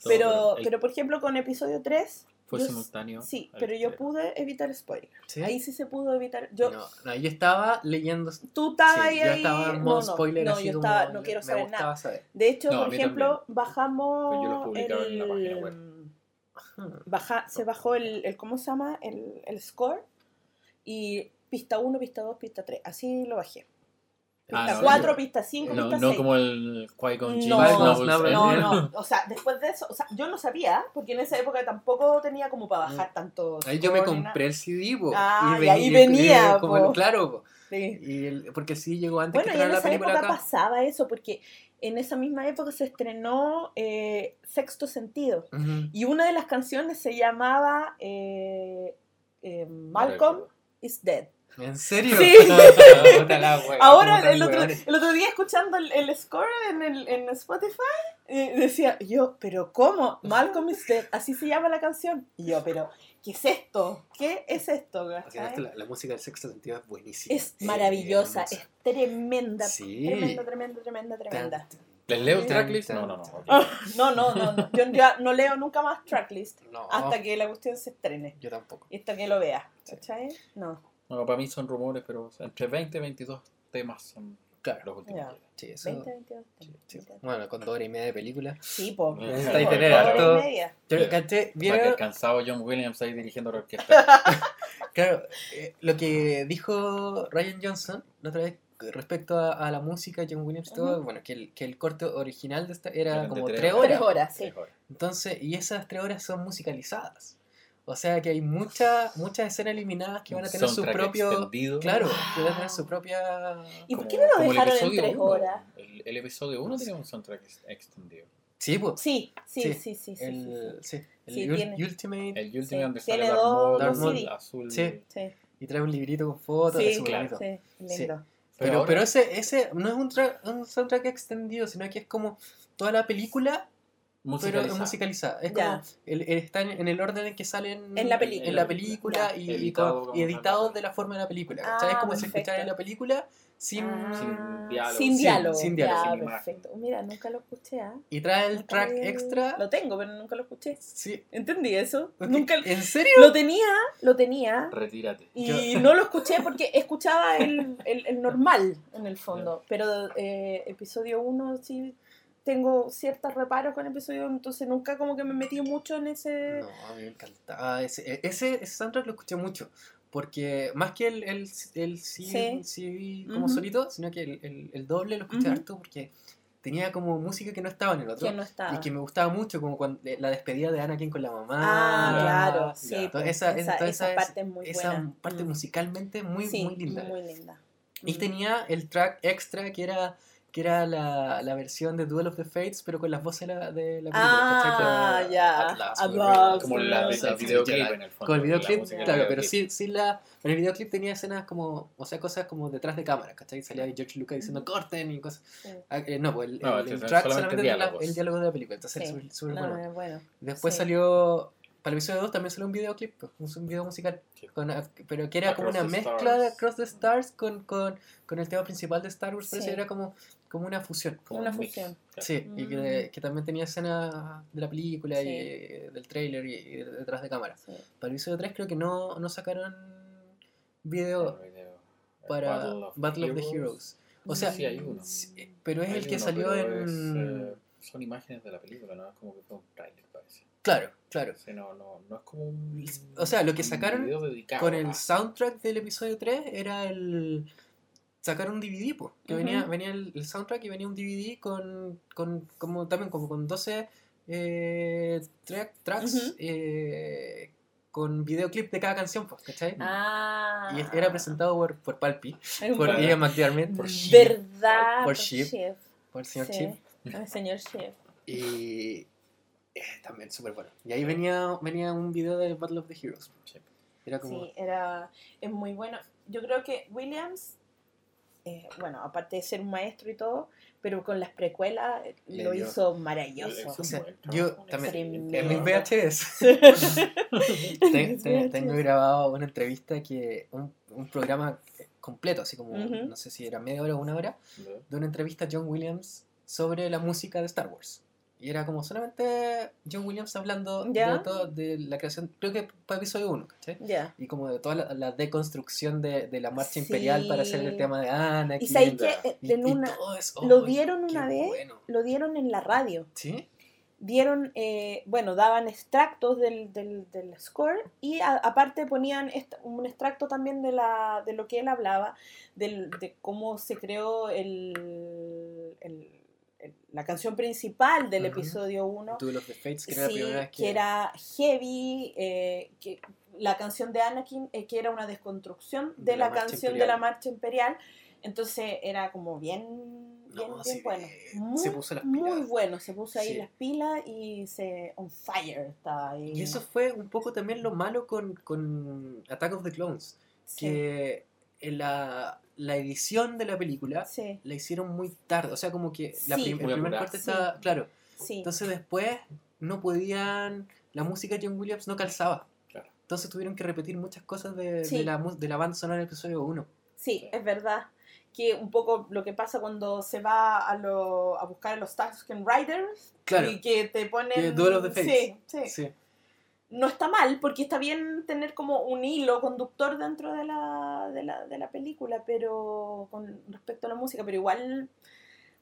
Pero, el- pero por ejemplo, con episodio 3. Fue yo- simultáneo. Sí, pero yo pude evitar spoilers. ¿Sí? Ahí sí se pudo evitar. Yo, No, no, yo estaba leyendo. tú estabas sí, ahí. yo ahí- estaba en no, modo no, spoiler no, así yo estaba, no quiero saber nada. saber. De hecho, No, por ejemplo, bajamos. Pues yo lo publicaba en la página web. El- baja, se bajó el, el- ¿cómo se llama? El, el score. Y pista 1, pista 2, pista 3. Así lo bajé. Ah, Pista no, 4, yo- pista 5, No, pista no 6. como el Qui-Gon No, Marvel no. No, no, o sea, después de eso, o sea, yo no sabía, porque en esa época tampoco tenía como para bajar tanto. Ahí yo me compré el CD, po, Ah, y ahí venía, como el- claro, nada. Sí. y el- porque sí llegó antes Bueno, que y en la esa película época acá. pasaba eso, porque en esa misma época se estrenó eh, Sexto Sentido. Y una de las canciones se llamaba eh, eh, Malcolm is Dead. ¿En serio? Sí. Ahora, el otro, el otro día escuchando el, el score en, el, en Spotify, eh, decía yo, pero ¿cómo? Malcolm is Dead, así se llama la canción. Y yo, pero, ¿qué es esto? ¿Qué es esto? La, la música del sexto sentido es buenísima. Es maravillosa, es tremenda, Sí. tremenda, tremenda, tremenda, tremenda. ¿Les leo el tracklist? No, no, no. ok. Ah, No, no, no, no. Yo ya no leo nunca más tracklist No, hasta que la cuestión se estrene yo tampoco. y hasta que lo vea. ¿Cachai? No. No, para mí son rumores, pero entre 20 y 22 temas son Claro. los últimos. Ya. Sí, eso. 20, 22. sí, sí. 20. Bueno, con dos horas y media de película. Sí, po. Necesitáis Por tener hora y harto- media. Pero, ¿caché? Para que ¿Vieron? el cansado John Williams ahí dirigiendo la orquesta. Claro, eh, lo que dijo Ryan Johnson la otra vez respecto a, a la música, John Williams y todo, Ujú. bueno, que el, que el corte original de esta era Eran de como tres tres horas. horas. Tres horas, sí. Tres horas. Entonces, y esas tres horas son musicalizadas. O sea que hay muchas muchas escenas eliminadas que van a tener su propio. extendido. Claro, que van a tener su propia. ¿Y por qué no lo dejaron en episodio tres uno. horas? El, el episodio 1 tenía un soundtrack ex- extendido. Sí, pues. Sí, sí, Sí, sí, sí, el, sí. sí, el Sí, ul- tiene. Ultimate. El Ultimate Sí. donde sale azul. Sí. Sí, Y trae un librito con fotos. sí, súper claro. sí, lindo. Pero, ahora- pero ese, ese no es un, tra- un soundtrack extendido, sino que es como toda la película, pero musicalizado. musicalizada. Es Ya. como, el, el- está en, en el orden en que salen En la película. en la película Ya. y, Editado con- y editado de la forma de la película. ¿cachai? es Ah, como si escuchara la película sin... Ah, sin diálogo. Sin Sin- diálogo. sin diálogo, Ya, sin perfecto. Mira, nunca lo escuché, ¿ah? Y trae el track lo- extra. Lo tengo, pero nunca lo escuché. Sí. ¿Entendí eso? Ok, Nunca ¿En serio? lo tenía, lo tenía. Retírate. Y no lo escuché porque escuchaba el, el, el normal en el fondo. Pero eh, episodio 1 sí tengo ciertos reparos con episodio 1, entonces nunca como que me metí mucho en ese... No, a mí me encantaba. Ese, ese, ese soundtrack lo escuché mucho. Porque más que el, el, el CD, Sí. CD como Ujú. solito, sino que el, el, el doble lo escuché Ujú. harto porque tenía como música que no estaba en el otro. Que no estaba. Y que me gustaba mucho, como cuando la despedida de Anakin con la mamá. Ah, claro, sí. Toda pues, esa- esa, esa esa- parte es muy Esa buena. parte Mm. musicalmente muy, Sí, muy linda. Muy linda. Y Mm. tenía el track extra que era que era la, la versión de Duel of the Fates, pero con las voces de la, de la película. Ah, ya. Atlas, Atlas, Como la, Sí, el sí, videoclip en el fondo. Con el videoclip, claro, pero sí, sí la, en el videoclip tenía escenas como, o sea, cosas como detrás de cámara, ¿cachai? Salía George Lucas diciendo corten y cosas. Sí. Ah, eh, no, pues el, No, el- el track solamente solamente el diálogo de la película, entonces Sí. es súper No, bueno. bueno. Después sí. salió, para el episodio 2 también salió un videoclip, pues, un video musical, Sí. con, pero que era como una mezcla de. Across the Stars con, con, con el tema principal de Star Wars, pero Sí. era como, como una fusión. Como Una fusión. Sí, y que, Mm. que también tenía escenas de la película Sí. y del trailer y, y detrás de cámara. Sí. Para el episodio 3 creo que no, no sacaron video para Battle Battle of, the Heroes. O sea, Sí, hay uno. sí, pero es Hay el que uno, salió en... es, eh, son imágenes de la película, ¿no? Es como que fue un trailer, parece. Claro, claro. O sea, no, no, no es como un. O sea, lo que sacaron Con el a- soundtrack del episodio 3 era el... Sacaron un DVD, po, que venía, venía el, el soundtrack y venía un DVD con, con como también como con 12 eh, track- tracks eh, con videoclip de cada canción, pues, ¿cachai? Ah. Y era presentado por, por Palpi, por. Ian McDiarmid, por Sheep, ¿Verdad? por Por Sheep. Chef. por el señor Sí. El señor Chef. Y, Eh, también súper bueno. Y ahí venía, venía un video de Battle of the Heroes. Sí. Era como... Sí, era, es muy bueno. Yo creo que Williams, eh, bueno, aparte de ser un maestro y todo, pero con las precuelas eh, Le lo dio- hizo maravilloso. O sea, yo también, Tremendo. en mis VHS, te- te- tengo grabado una entrevista que, un, un programa completo, así como, no sé si era media hora o una hora, de una entrevista a John Williams sobre la música de Star Wars. Y era como solamente John Williams hablando ¿Ya? de todo, de la creación, creo que para episodio 1, ¿cachai? Ya. Y como de toda la, la deconstrucción de, de la marcha Sí. imperial para hacer el tema de Anakin. Y sabéis que eh, y- en una, eso, lo ¡ay, dieron una vez, bueno! lo dieron en la radio. ¿Sí? Dieron, eh, bueno, daban extractos del, del, del score y a- aparte ponían un extracto también de, la, de lo que él hablaba, del, de cómo se creó el- la canción principal del episodio 1. Duel of the Fates, que era la Sí, primera vez que... que era heavy, eh, que la canción de Anakin, eh, que era una desconstrucción de, De la canción de la marcha imperial. Entonces era como bien, bien, No, bien bueno. Muy, se puso las muy pilas. bueno, se puso ahí Sí. las pilas y se on fire estaba ahí. Y eso fue un poco también lo malo con, con Attack of the Clones, Sí, que la, la edición de la película sí, la hicieron muy tarde, o sea, como que la Sí. prim- el primer Sí. estaba, claro, sí. entonces después no podían, la música de John Williams no calzaba, Claro. entonces tuvieron que repetir muchas cosas de, Sí. de la, de la banda sonora del episodio 1. Sí, es verdad. Que un poco lo que pasa cuando se va a, lo, a buscar a los Tusken Riders Claro, y que te ponen. Duel of the Fates. Sí, sí. sí. No está mal, porque está bien tener como un hilo conductor dentro de la, de la, de la película, pero con respecto a la música, pero igual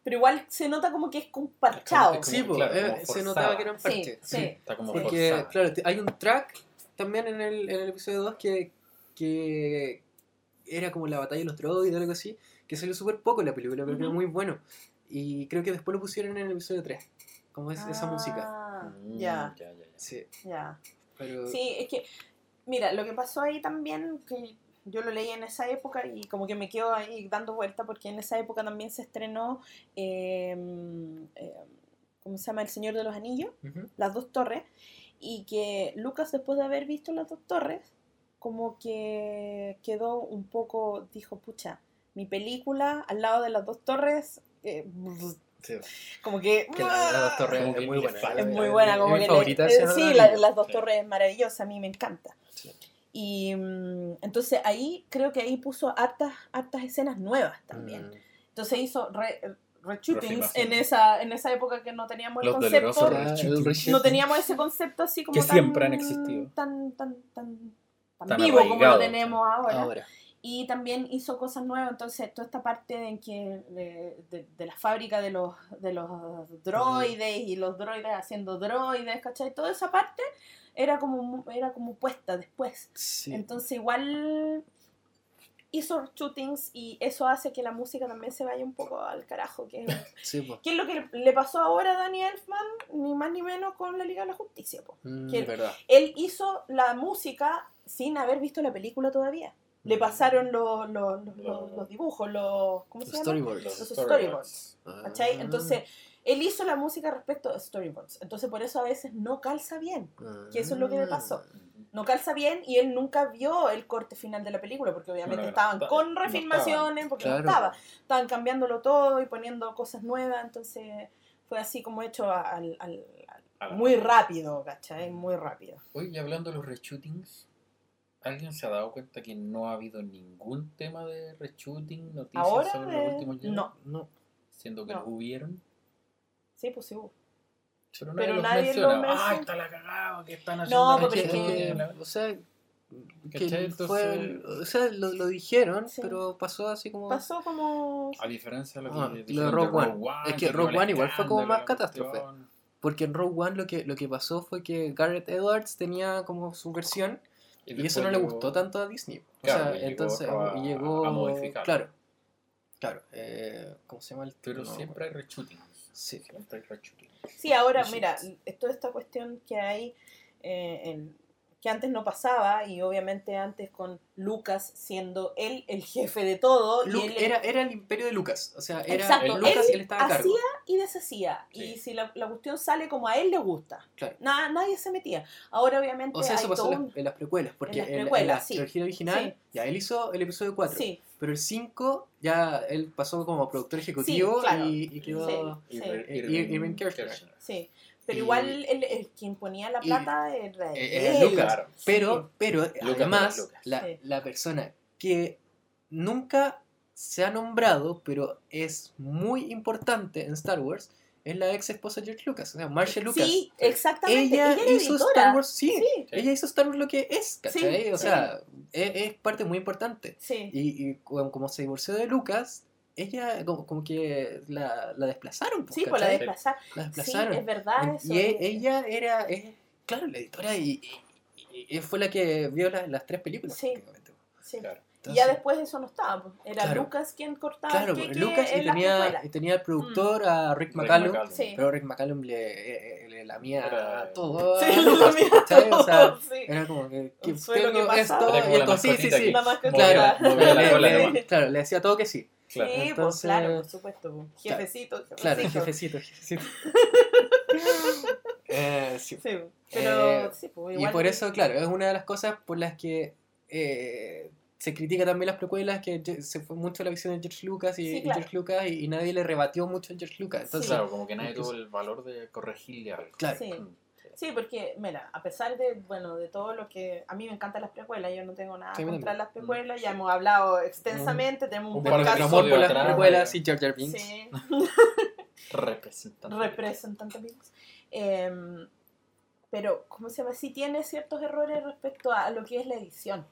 pero igual se nota como que es comparchado. Como- Sí, claro, eh, como se notaba que era un Sí, parche. sí. Está como. Porque, forzada. claro, hay un track también en el, en el episodio 2 que, que era como la batalla de los droides o algo así, que salió súper poco en la película, pero era muy bueno. Y creo que después lo pusieron en el episodio 3, como es esa música. Ah, Mm, Ya, ya, ya, ya. Sí, ya. Pero... Sí, es que, mira, lo que pasó ahí también, que yo lo leí en esa época y como que me quedo ahí dando vuelta, porque en esa época también se estrenó, eh, eh, ¿cómo se llama? El Señor de los Anillos, las dos torres, y que Lucas después de haber visto las dos torres, como que quedó un poco, dijo, pucha, mi película al lado de las dos torres, eh, Sí. como que... Que la, la dos torres Como es que muy le buena. falta. Es eh, muy eh, buena, es como mi que le- favorita eh, de Señor de sí, la- las dos Sí. torres es maravillosa, a mí me encanta. Sí. Y mm, entonces ahí creo que ahí puso hartas, hartas escenas nuevas también. Mm. Entonces hizo re, reshootings en esa, en esa época que no teníamos el Los concepto. El reshoot. No teníamos ese concepto así como Que tan, siempre han existido. Tan, tan, tan, tan, Tan vivo como lo tenemos ahora. Ahora. Y también hizo cosas nuevas, entonces toda esta parte en que de, de- de la fábrica de los, de los droides y los droides haciendo droides, ¿cachai? Toda esa parte era como, era como puesta después. Sí. Entonces igual hizo shootings y eso hace que la música también se vaya un poco al carajo. Que, Sí, po. ¿Qué es lo que le pasó ahora a Danny Elfman? Ni más ni menos con la Liga de la Justicia. Mm, Que-. Él hizo la música sin haber visto la película todavía. Le Mm. pasaron los, los, los- Lo- los- dibujos, los, ¿cómo se llama? storyboards. Los storyboards. Ah. ¿Cachai? Entonces, él hizo la música respecto a storyboards. Entonces, por eso a veces no calza bien. que eso es lo que me pasó. No calza bien y él nunca vio el corte final de la película porque obviamente No, no, no, estaban no, con no refilmaciones, porque Claro. no estaba. Estaban cambiándolo todo y poniendo cosas nuevas. Entonces, fue así como hecho al, al- muy rápido, ¿cachai? Muy rápido. Oye, y hablando de los reshootings, ¿alguien se ha dado cuenta que no ha habido ningún tema de reshooting, noticias Ahora, sobre de- los últimos Jedi? no. No. Siendo que No. los hubieron. Sí, pues sí. hubo. Pero, Pero los nadie menciona. lo menciona. ¡Ay, está la cagada! que están No, haciendo pero es reshooting, que- la- o sea, que ¿Cachai? fue, Entonces- o sea, lo, lo dijeron, Sí. pero pasó así como... Pasó como... A diferencia de lo que Ah, lo de Rogue One. Es que quedó Rogue One igual fue como más catástrofe. cuestión. Porque en Rogue One lo que, lo que pasó fue que Garrett Edwards tenía como su versión y, eso después no le llegó- gustó tanto a Disney. O Claro, sea, y llegó entonces otro a- y llegó... a modificarlo. Claro, claro. Eh, ¿Cómo se llama el Pero no, siempre hay reshootings. Sí. Siempre hay reshootings. Sí, ahora, mira, toda esta cuestión que hay, eh, en- que antes no pasaba y obviamente antes con Lucas siendo él el jefe de todo. y Lu- él era, era el imperio de Lucas. O sea, era Exacto, el Lucas él y él estaba a cargo. hacía y deshacía. Sí. Y si la, la cuestión sale como a él le gusta, Claro. nada, nadie se metía. Ahora obviamente O sea, eso hay pasó todo en las, en las precuelas, porque las en, en precuelas, la sí. trilogía original, Sí. ya él hizo el episodio 4, Sí, pero el 5 ya él pasó como productor ejecutivo claro. y, y quedó... Sí. Irving- Eh, Pero Y- igual el, el quien ponía la y- plata era él. era Lucas. Claro. Pero, pero Lucas además, Lucas. la, Sí. la persona que nunca se ha nombrado, pero es muy importante en Star Wars, es la ex esposa de George Lucas, o sea, Marcia Lucas. Sí, exactamente. Ella, hizo editora. Star Wars, sí, Sí, ella hizo Star Wars lo que es, ¿cachai? Sí, o sí. sea, es, es parte muy importante. sí. Y, y como se divorció de Lucas, ella como, como que la, la desplazaron. pues, Sí, por la ¿cachai? desplazar. La Sí, desplazaron. es verdad eso. Y e- ella era, es, claro, la editora y, y- y fue la que vio la- las tres películas. Sí. prácticamente. Sí. Claro. Y Entonces, ya después eso no estaba. pues. Era Claro. Lucas quien cortaba Claro, el porque queque Lucas y en las tenía, y tenía el productor a Rick Rick McCallum, McCallum. Sí. pero Rick McCallum le, le, le lamía Era- todo. Sí, Lucas, lamía ¿cachai? O sea, todo, sí. era como que, que tengo que esto. Era y como la esto, sí, sí, sí. que La. Claro, la le- le- claro, le decía todo que sí. Claro. Sí, pues Entonces- claro, por supuesto. pues. Jefecito, jefecito. Claro, jefecito, jefecito. Eh, sí. Sí, pero Eh, sí, pues Y igual. por eso, claro, es una de las cosas por las que eh, se critica también las precuelas, que se fue mucho la visión de George Lucas y, Sí, y. George Lucas y, y nadie le rebatió mucho a George Lucas. Entonces, Claro, como que nadie tuvo el valor de corregirle algo. claro. Sí. Mm. Sí, porque, mira, a pesar de, bueno, de todo lo que... A mí me encantan las precuelas, yo no tengo nada Sí, contra las precuelas, ya hemos hablado extensamente, tenemos un, Un podcast amor por las precuelas y Jar Jar Binks. Sí, Representante. representante amigos. Em, pero, ¿cómo se llama? Sí tiene ciertos errores respecto a lo que es la edición.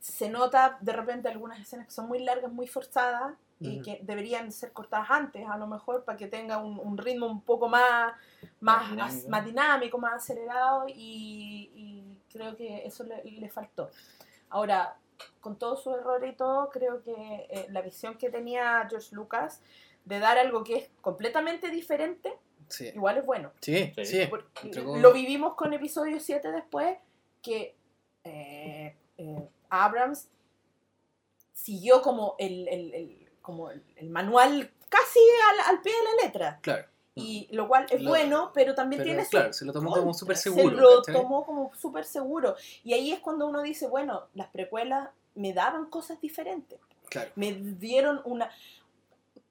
Se nota de repente algunas escenas que son muy largas, muy forzadas y que deberían ser cortadas antes, a lo mejor, para que tenga un, un ritmo un poco más, más, dinámico. más dinámico, más acelerado y, y creo que eso le, le faltó. Ahora, con todos sus errores y todo, creo que eh, la visión que tenía George Lucas de dar algo que es completamente diferente, Sí, igual es bueno. sí, Sí. Porque Entregó- Lo vivimos con episodio 7 después, que eh, eh, Abrams siguió como el, el- el- como el, el manual casi al, al pie de la letra. Claro. Y lo cual es Lo- bueno, pero también Pero tiene su claro, se lo tomó como súper Se seguro. lo ¿cachai? tomó como súper seguro. Y ahí es cuando uno dice, bueno, las precuelas me daban cosas diferentes. Claro. Me dieron una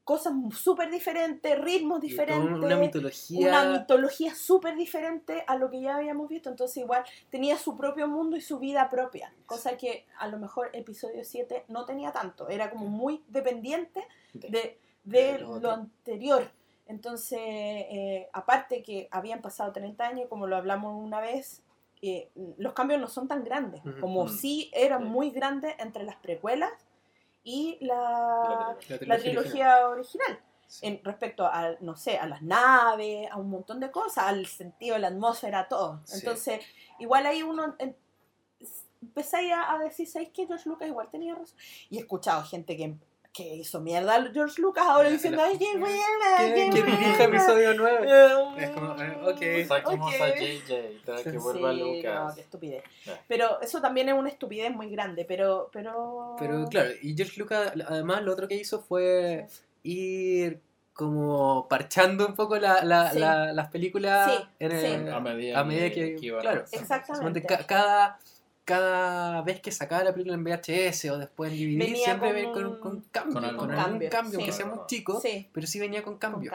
cosas súper diferentes, ritmos diferentes una mitología. una mitología súper diferente a lo que ya habíamos visto. Entonces igual tenía su propio mundo y su vida propia. Cosa que a lo mejor episodio 7 no tenía tanto. Era como muy dependiente De- de, lo anterior. Entonces, eh, aparte que habían pasado 30 años, como lo hablamos una vez, eh, los cambios no son tan grandes. Como Mm. sí eran muy grandes entre las precuelas y la, la La la trilogía original Sí. en respecto a, no sé, a las naves, a un montón de cosas, al sentido de la atmósfera, a todo. Sí. Entonces, igual ahí uno en- empezáis a, a decir, ¿sabéis que George Lucas igual tenía razón? Y he escuchado gente que, que hizo mierda a George Lucas ahora diciendo, ¡ay, qué buena! Que, qué que buena". dirija episodio 9. Eh, Es como, eh, ok. Saquemos a JJ, que Sí, vuelva Sí, no, Lucas. qué estupidez. Pero eso también es una estupidez muy grande, pero... Pero, Pero claro, y George Lucas además lo otro que hizo fue ir como parchando un poco la, la- Sí. la- las películas Sí, en sí. el- A medida, a medida que, iban claro, avanzando. Exactamente. Cada, cada vez que sacaba la película en VHS o después en DVD, Venía siempre con venía con, un- con cambio, con con, algún cambio, cambio, sí. que sea muy chico, Sí, pero sí venía con con cambio.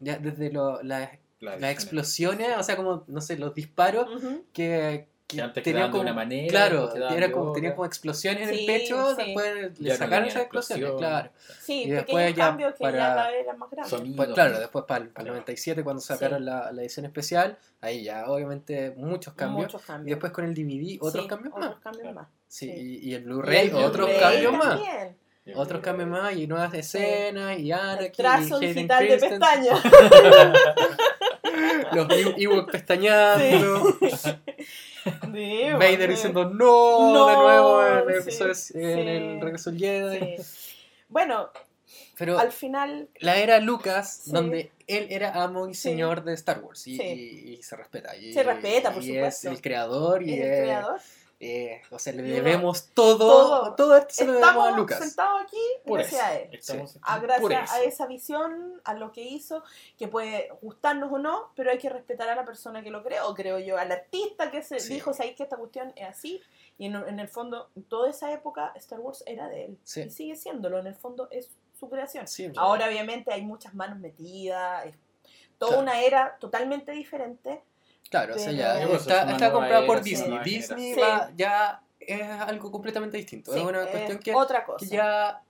Ya desde lo- la- La las explosiones, o sea, como, no sé, los disparos Que antes tenían quedaban de una manera, Claro, era como, otra. tenían como explosiones en Sí, el pecho, sí. después Ya le sacaron esas explosiones, explosión. claro. Sí, Y después ya cambios que ya para- vez eran más grandes. Sonido. Pues, claro, después para el, para el Claro. 97 cuando sacaron la, la edición especial, ahí ya obviamente muchos cambios. Muchos cambios. Y después con el DVD otros Sí, cambios otros más. cambios Claro. más. Sí, sí. Y, y el Blu-ray otros cambios más. Otros cambios más y nuevas escenas y Anakin trazo y digital de pestañas. los Ew- Ewok pestañeando, Sí, Vader bueno. diciendo no, No, de nuevo en el, sí, episodio- en sí. el regreso del Jedi. Sí. Bueno, Pero al final, la era Lucas, Sí. donde él era amo y Sí. señor de Star Wars y, Sí. y- y se respeta. Y, Se respeta, por y supuesto. es el creador y es el es- creador. Eh, o sea, le debemos todo, todo. todo, esto se lo debemos a Estamos Lucas. sentados aquí Por gracias eso. a él. Estamos A gracias a esa visión, a lo que hizo, que puede gustarnos o no, pero hay que respetar a la persona que lo creó, creo yo, al artista que se Sí. dijo, sabéis que esta cuestión es así, y en, en el fondo, toda esa época, Star Wars era de él, Sí. y sigue siéndolo, en el fondo es su creación. Sí, Ahora obviamente hay muchas manos metidas, es toda Claro. una era totalmente diferente. Claro, o sea, ya pues, está, está nueva comprado por Disney. Disney va- ya es algo completamente distinto. Sí, es una es cuestión que, otra cosa. que ya.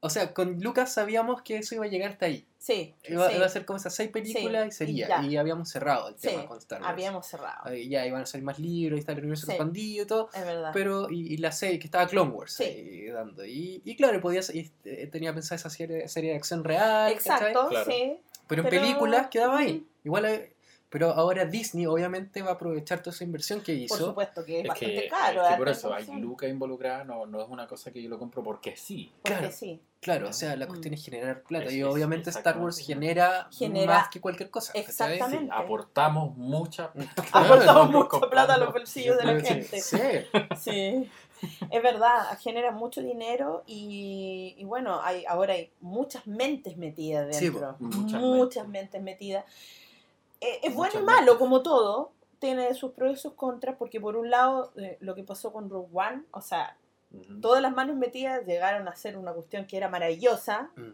O sea, con Lucas sabíamos que eso iba a llegar hasta ahí. Sí, Iba, sí, iba a ser como esas seis películas Sí, y sería. y habíamos cerrado el Sí, tema con Star Wars. habíamos cerrado, Ahí Ya iban a salir más libros y está el universo Sí. expandido y todo. es verdad. Pero, y, y la serie que estaba Clone Wars Sí. ahí dando. Y, y claro, podías, y, eh, tenía pensada esa serie, serie de acción real. Exacto, Claro. sí. Pero en Pero- películas quedaba ahí. Igual, eh, pero ahora Disney obviamente va a aprovechar toda esa inversión que hizo. Por supuesto que es, Es bastante que, caro. es que por eso hay lucas involucradas, no, no es una cosa que yo lo compro porque sí. Porque Claro. sí, Claro, o sea, la Mm. cuestión es generar plata. Es- y obviamente Star Wars genera, Genera- más que cualquier cosa. Exactamente. Sí, aportamos mucha aportamos Estamos mucha plata a los bolsillos de la Sí, gente. Sí, Sí, es verdad, genera mucho dinero y, y bueno, hay, ahora hay muchas mentes metidas Sí, dentro. po, muchas muchas mentes metidas. Eh, es bueno y malo, como todo. Tiene sus pros y sus contras, porque por un lado, eh, lo que pasó con Rogue One, o sea, todas las manos metidas llegaron a ser una cuestión que era maravillosa. Mm.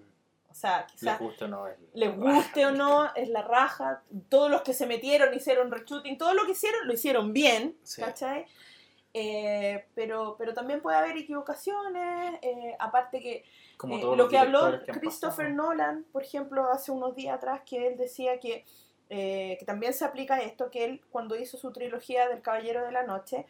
O sea, Les quizás gusta o no. es- les guste o no, es la raja. Todos los que se metieron hicieron reshooting, todo lo que hicieron lo hicieron bien, Sí. ¿cachai? Eh, pero, pero también puede haber equivocaciones, eh, aparte que Como eh, lo que habló que Christopher pasado. Nolan, por ejemplo, hace unos días atrás, que él decía que, eh, que también se aplica esto, que él cuando hizo su trilogía del Caballero de la Noche,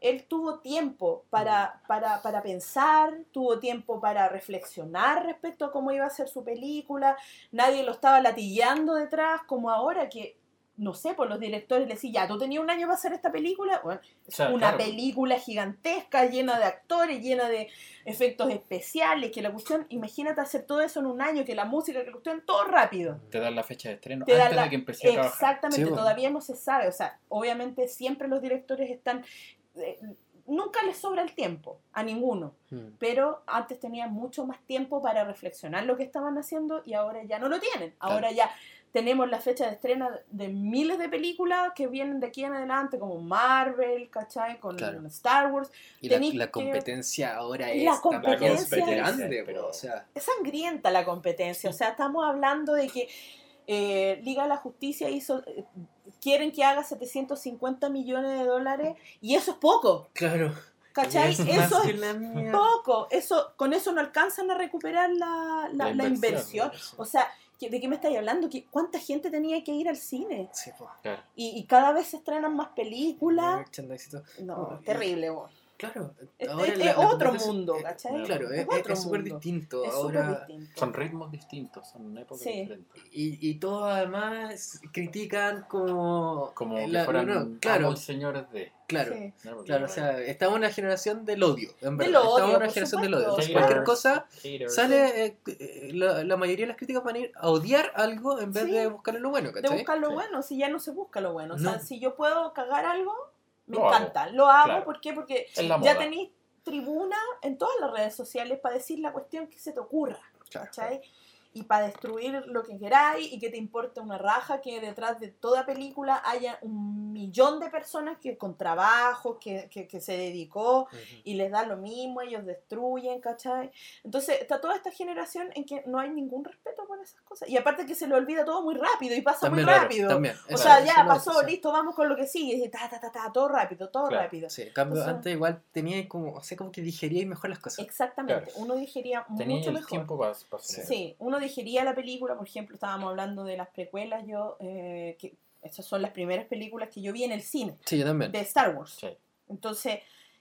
él tuvo tiempo para, para, para pensar, tuvo tiempo para reflexionar respecto a cómo iba a ser su película, nadie lo estaba latillando detrás, como ahora que, no sé, por los directores le decían, ya, tú tenías un año para hacer esta película, bueno, O sea, una claro, película gigantesca, llena de actores, llena de efectos especiales, que la cuestión, imagínate hacer todo eso en un año, que la música, que la cuestión, todo rápido. Te dan la fecha de estreno Te antes la- de que empecé a trabajar. Exactamente, Sí, bueno. todavía no se sabe, o sea, obviamente siempre los directores están, eh, nunca les sobra el tiempo, a ninguno, Mm. pero antes tenían mucho más tiempo para reflexionar lo que estaban haciendo y ahora ya no lo tienen, ahora ya tenemos la fecha de estreno de miles de películas que vienen de aquí en adelante, como Marvel, ¿cachai? Con Claro. Star Wars, Y la, la que- competencia ahora La es también competencia es- grande, pero- pero, o sea, es sangrienta la competencia. O sea, estamos hablando de que eh, Liga de la Justicia hizo. eh, quieren que haga 750 millones de dólares y eso es poco. claro. ¿Cachai? es Eso es la poco. Eso, con eso no alcanzan a recuperar la, la- La la inversión, inversión. O sea, ¿qué- ¿de qué me estáis hablando? ¿Qué- ¿Cuánta gente tenía que ir al cine? Sí. Claro. Y, y cada vez se estrenan más películas. Todo. No, Oh, terrible, vos. Claro, Es, ahora es- la- es la otro mundo, eh, ¿cachai? Claro, es otro es súper mundo. distinto. Ahora. Son ritmos distintos, son épocas Sí. diferentes. y, y todos además critican como... Como la- que fueran no, claro, señores de. claro. Sí. Claro, o sea, estamos en una generación del odio, en Del verdad. odio, estamos en una generación del odio. Entonces, Haters. cualquier cosa haters. sale, eh, eh, la, la mayoría de las críticas van a ir a odiar algo en vez Sí. de buscarle lo bueno, de ¿cachai? buscar lo Sí. bueno, si ya no se busca lo bueno. O sea, No. si yo puedo cagar algo, me Lo hago. encanta. Lo hago, Claro. ¿por qué? Porque ya tenéis tribuna en todas las redes sociales para decir la cuestión que se te ocurra, Claro. ¿cachai? Y para destruir lo que queráis y que te importe una raja que detrás de toda película haya un millón de personas que con trabajo, que, que, que se dedicó Ujú. y les da lo mismo, ellos destruyen, ¿cachai? Entonces está toda esta generación en que no hay ningún respeto por esas cosas. Y aparte que se le olvida todo muy rápido y pasa También, muy claro, rápido. también. O Eso- sea, ya pasó, sí. listo, vamos con lo que sigue. Y ta, ta, ta, ta, todo rápido, todo Claro. rápido. Sí, cambio, O sea- antes igual tenía como, o sea, como que digeríais mejor las cosas. Exactamente, Claro. uno digería Tenía mucho el mejor. tiempo para, para eso. Sí, uno digería la película, por ejemplo, estábamos hablando de las precuelas, yo, eh, que esas son las primeras películas que yo vi en el cine, Sí, yo también. de Star Wars. Sí. Entonces,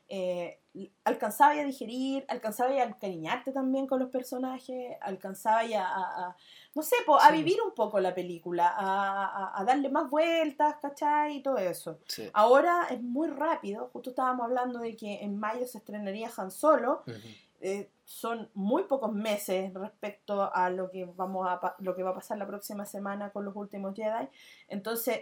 eh, alcanzaba a digerir, alcanzaba a encariñarte también con los personajes, alcanzaba a, a- a- no sé, po, a Sí. vivir un poco la película, a, a- a darle más vueltas, ¿cachai? Y todo eso. Sí. Ahora es muy rápido, justo estábamos hablando de que en mayo se estrenaría Han Solo, Ujú. Eh, son muy pocos meses respecto a lo que vamos a pa- lo que va a pasar la próxima semana con los últimos Jedi. Entonces,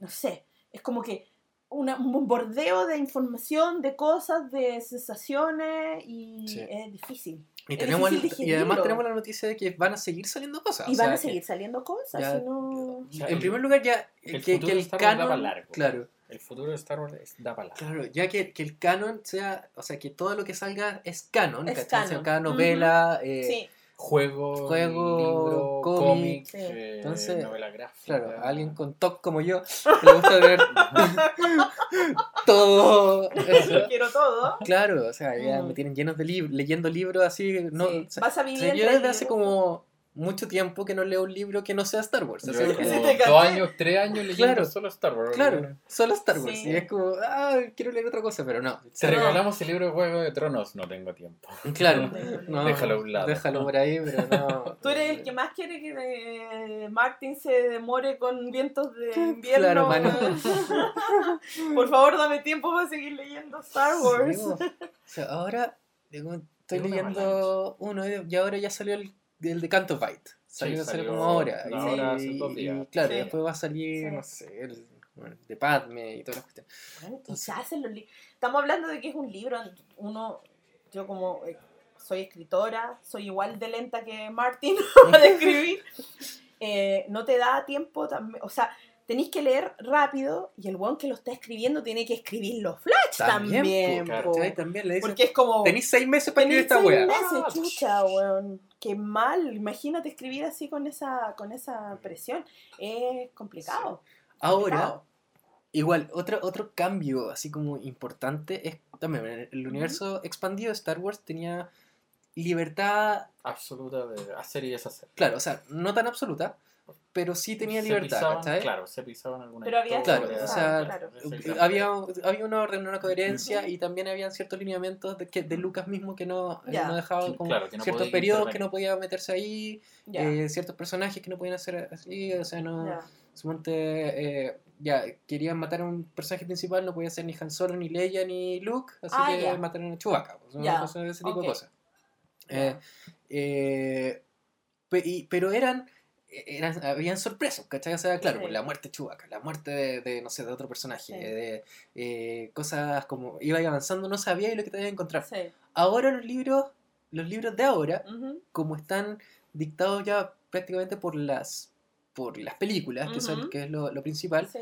no sé, es como que una- un bombardeo de información, de cosas, de sensaciones y Sí. es difícil. Y, Es tenemos el- difícil y además tenemos la noticia de que van a seguir saliendo cosas. Y o van sea, a seguir saliendo cosas, ya- si no... O sea, En el- primer lugar, ya el que, que el canon. largo. Claro, El futuro de Star Wars es- da para largo. claro, ya que, que el canon sea. O sea, que todo lo que salga es canon. Es sea. Cada novela. eh, Sí, Juego, Juego, libro, cómic. cómic, Sí. eh, Entonces, novela gráfica. Claro, alguien con TOC como yo, que le gusta ver todo eso. quiero todo. Claro, o sea, ya me tienen llenos de libros, leyendo libros así. No, Sí, o sea, Vas a vivir hace como mucho tiempo que no leo un libro que no sea Star Wars. Así como dos años, tres años leyendo Claro. solo Star Wars. claro, solo Star Wars. Sí. Y es como, ah, quiero leer otra cosa, pero no. Te No. regalamos el libro de Juego de Tronos, no tengo tiempo. Claro, no, Déjalo a un lado. Déjalo por ahí, pero no. Tú eres el que más quiere que eh, Martin se demore con vientos de invierno. Claro, mano. Por favor, dame tiempo para seguir leyendo Star Wars. Sí, bo. o sea, ahora estoy leyendo uno y ahora ya salió el, el de Canto Bite. Salió, Sí, salió salió como ahora. y, hora hace y- dos y días. claro, Sí. después va a salir, Sí. no sé, el, bueno, de Padme y todas las cuestiones. Bueno, quizás en los Estamos hablando de que es un libro. Uno, yo como eh, soy escritora, soy igual de lenta que Martin para escribir. eh, no te da tiempo también. O sea, tenéis que leer rápido y el weón que lo está escribiendo tiene que escribir los flash también. po, po. ¿cachai? También le dicen, porque es como. tenéis seis meses para escribir Tenéis esta seis wea. meses, Ah, chucha, weón. Qué mal. Imagínate escribir así con esa, con esa presión. Es complicado. Ahora, complicado. igual, otro, otro cambio así como importante es también el universo expandido de Star Wars tenía libertad, Absoluta de hacer y deshacer. claro, o sea, no tan absoluta, pero sí tenía Se libertad, pisaban, ¿cachai? Claro, se pisaban algunas Pero había Claro, o sea. Había, había una orden, una coherencia y también habían ciertos lineamientos de, que, de Lucas mismo que no, Ya. no dejaba Que- como claro, que no ciertos podía periodos que no podía meterse ahí, eh, ciertos personajes que no podían hacer así, o sea, no... ya. Suponte, eh, ya, querían matar a un personaje principal, no podía ser ni Han Solo, ni Leia, ni Luke, así Ah, que mataron a Chewbacca, pues, de ese tipo de cosas. Ya. Eh, eh, pe- y- pero eran, eran, habían sorpresas, ¿cachai? O sea, claro, Sí. pues, la muerte de Chewbacca, la muerte de, de, no sé, de otro personaje, Sí. de eh, cosas como, iba avanzando, no sabía lo que te iba a encontrar. Sí. Ahora los libros, los libros de ahora, como están dictados ya prácticamente por las por las películas, que, son, Ujú. que es lo, lo principal, Sí.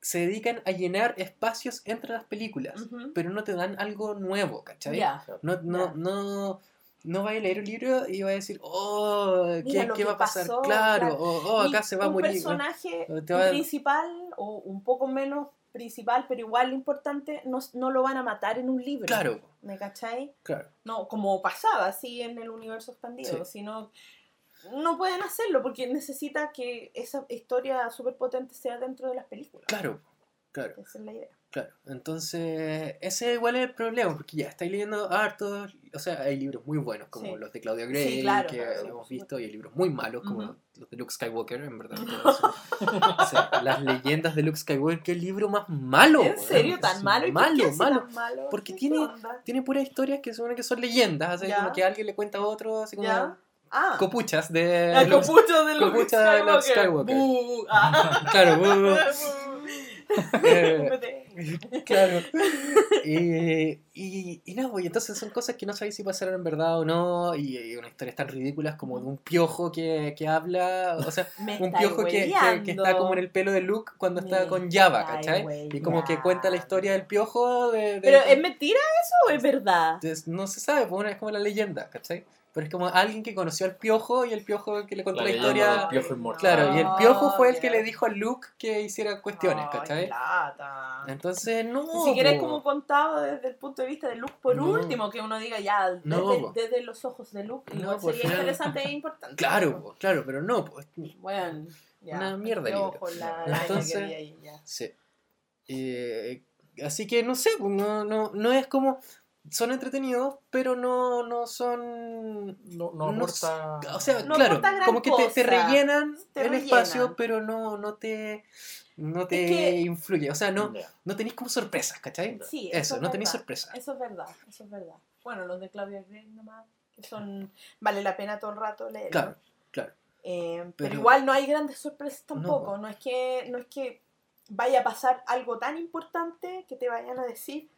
se dedican a llenar espacios entre las películas, Ujú. pero no te dan algo nuevo, ¿cachai? Ya. No, no, Ya. no, no vas a leer un libro y vas a decir, oh, ¿qué, qué va a pasar? pasó, claro, claro. o oh, Y acá se va a un morir. ¿no? personaje va- principal o un poco menos principal, pero igual importante, no, no lo van a matar en un libro. Claro, ¿Me cachai? claro. No, como pasaba así en el universo expandido, Sí. sino no pueden hacerlo porque necesita que esa historia súper potente sea dentro de las películas. Claro, claro, Esa es la idea. Claro. Entonces, ese igual es el problema, porque ya estáis leyendo hartos, o sea, hay libros muy buenos, como Sí. los de Claudia Gray, Sí, claro, que claro, hemos visto, y hay libros muy malos, como los de Luke Skywalker, en verdad. o sea, las leyendas de Luke Skywalker, qué libro más malo. ¿En serio? ¿Tan malo? ¿Y por Malo, malo. tan malo? Porque ¿Qué tiene- onda? Tiene puras historias que suponen que son leyendas, así como que alguien le cuenta a otro, así como ¿Ya? Ah, copuchas de copucho de Luke copucha de Luke Skywalker. Bú, ah. Claro, eh. claro. Y, y, y nada, pues, y entonces son cosas que no sabéis si pasaron en verdad o no, y, y unas historias tan ridículas como de un piojo que, que habla, o sea, un piojo que, que- que está como en el pelo de Luke cuando está Me con Java, ¿cachai? Y como que cuenta la historia del piojo de... de- ¿Pero es mentira eso o es verdad? Entonces, no se sabe, pues es como la leyenda, ¿cachai? Pero es como alguien que conoció al piojo y el piojo que le contó la, La historia. del piojo inmortal. Claro, y el piojo fue el que le dijo a Luke que hiciera cuestiones, Ay, ¿cachai? lata. Entonces, no. Ni siquiera es po. como contado desde el punto de vista de Luke, por No. último, que uno diga ya, desde, No, po. desde los ojos de Luke, No, igual po, al sería final- interesante e importante. Claro, po, claro, pero no, pues. Bueno, ya. Una mierda de Qué libro. ojo la Entonces- que había ahí, ya. Sí. Eh, así que no sé, no, no, no es como. Son entretenidos, pero no, no son. No, no No. O sea, No claro, como que te, rellenan Te el rellenan. espacio, pero no, no te. No te que- influye. O sea, no, no tenéis como sorpresas, ¿cachai? Sí, Eso, es no tenéis verdad. sorpresa. Eso es verdad, eso es verdad. bueno, los de Claudia Gray nomás, que son, vale la pena todo el rato leer. Claro, claro. pero, Pero- igual no hay grandes sorpresas tampoco, po. no, es que, no es que vaya a pasar algo tan importante que te vayan a decir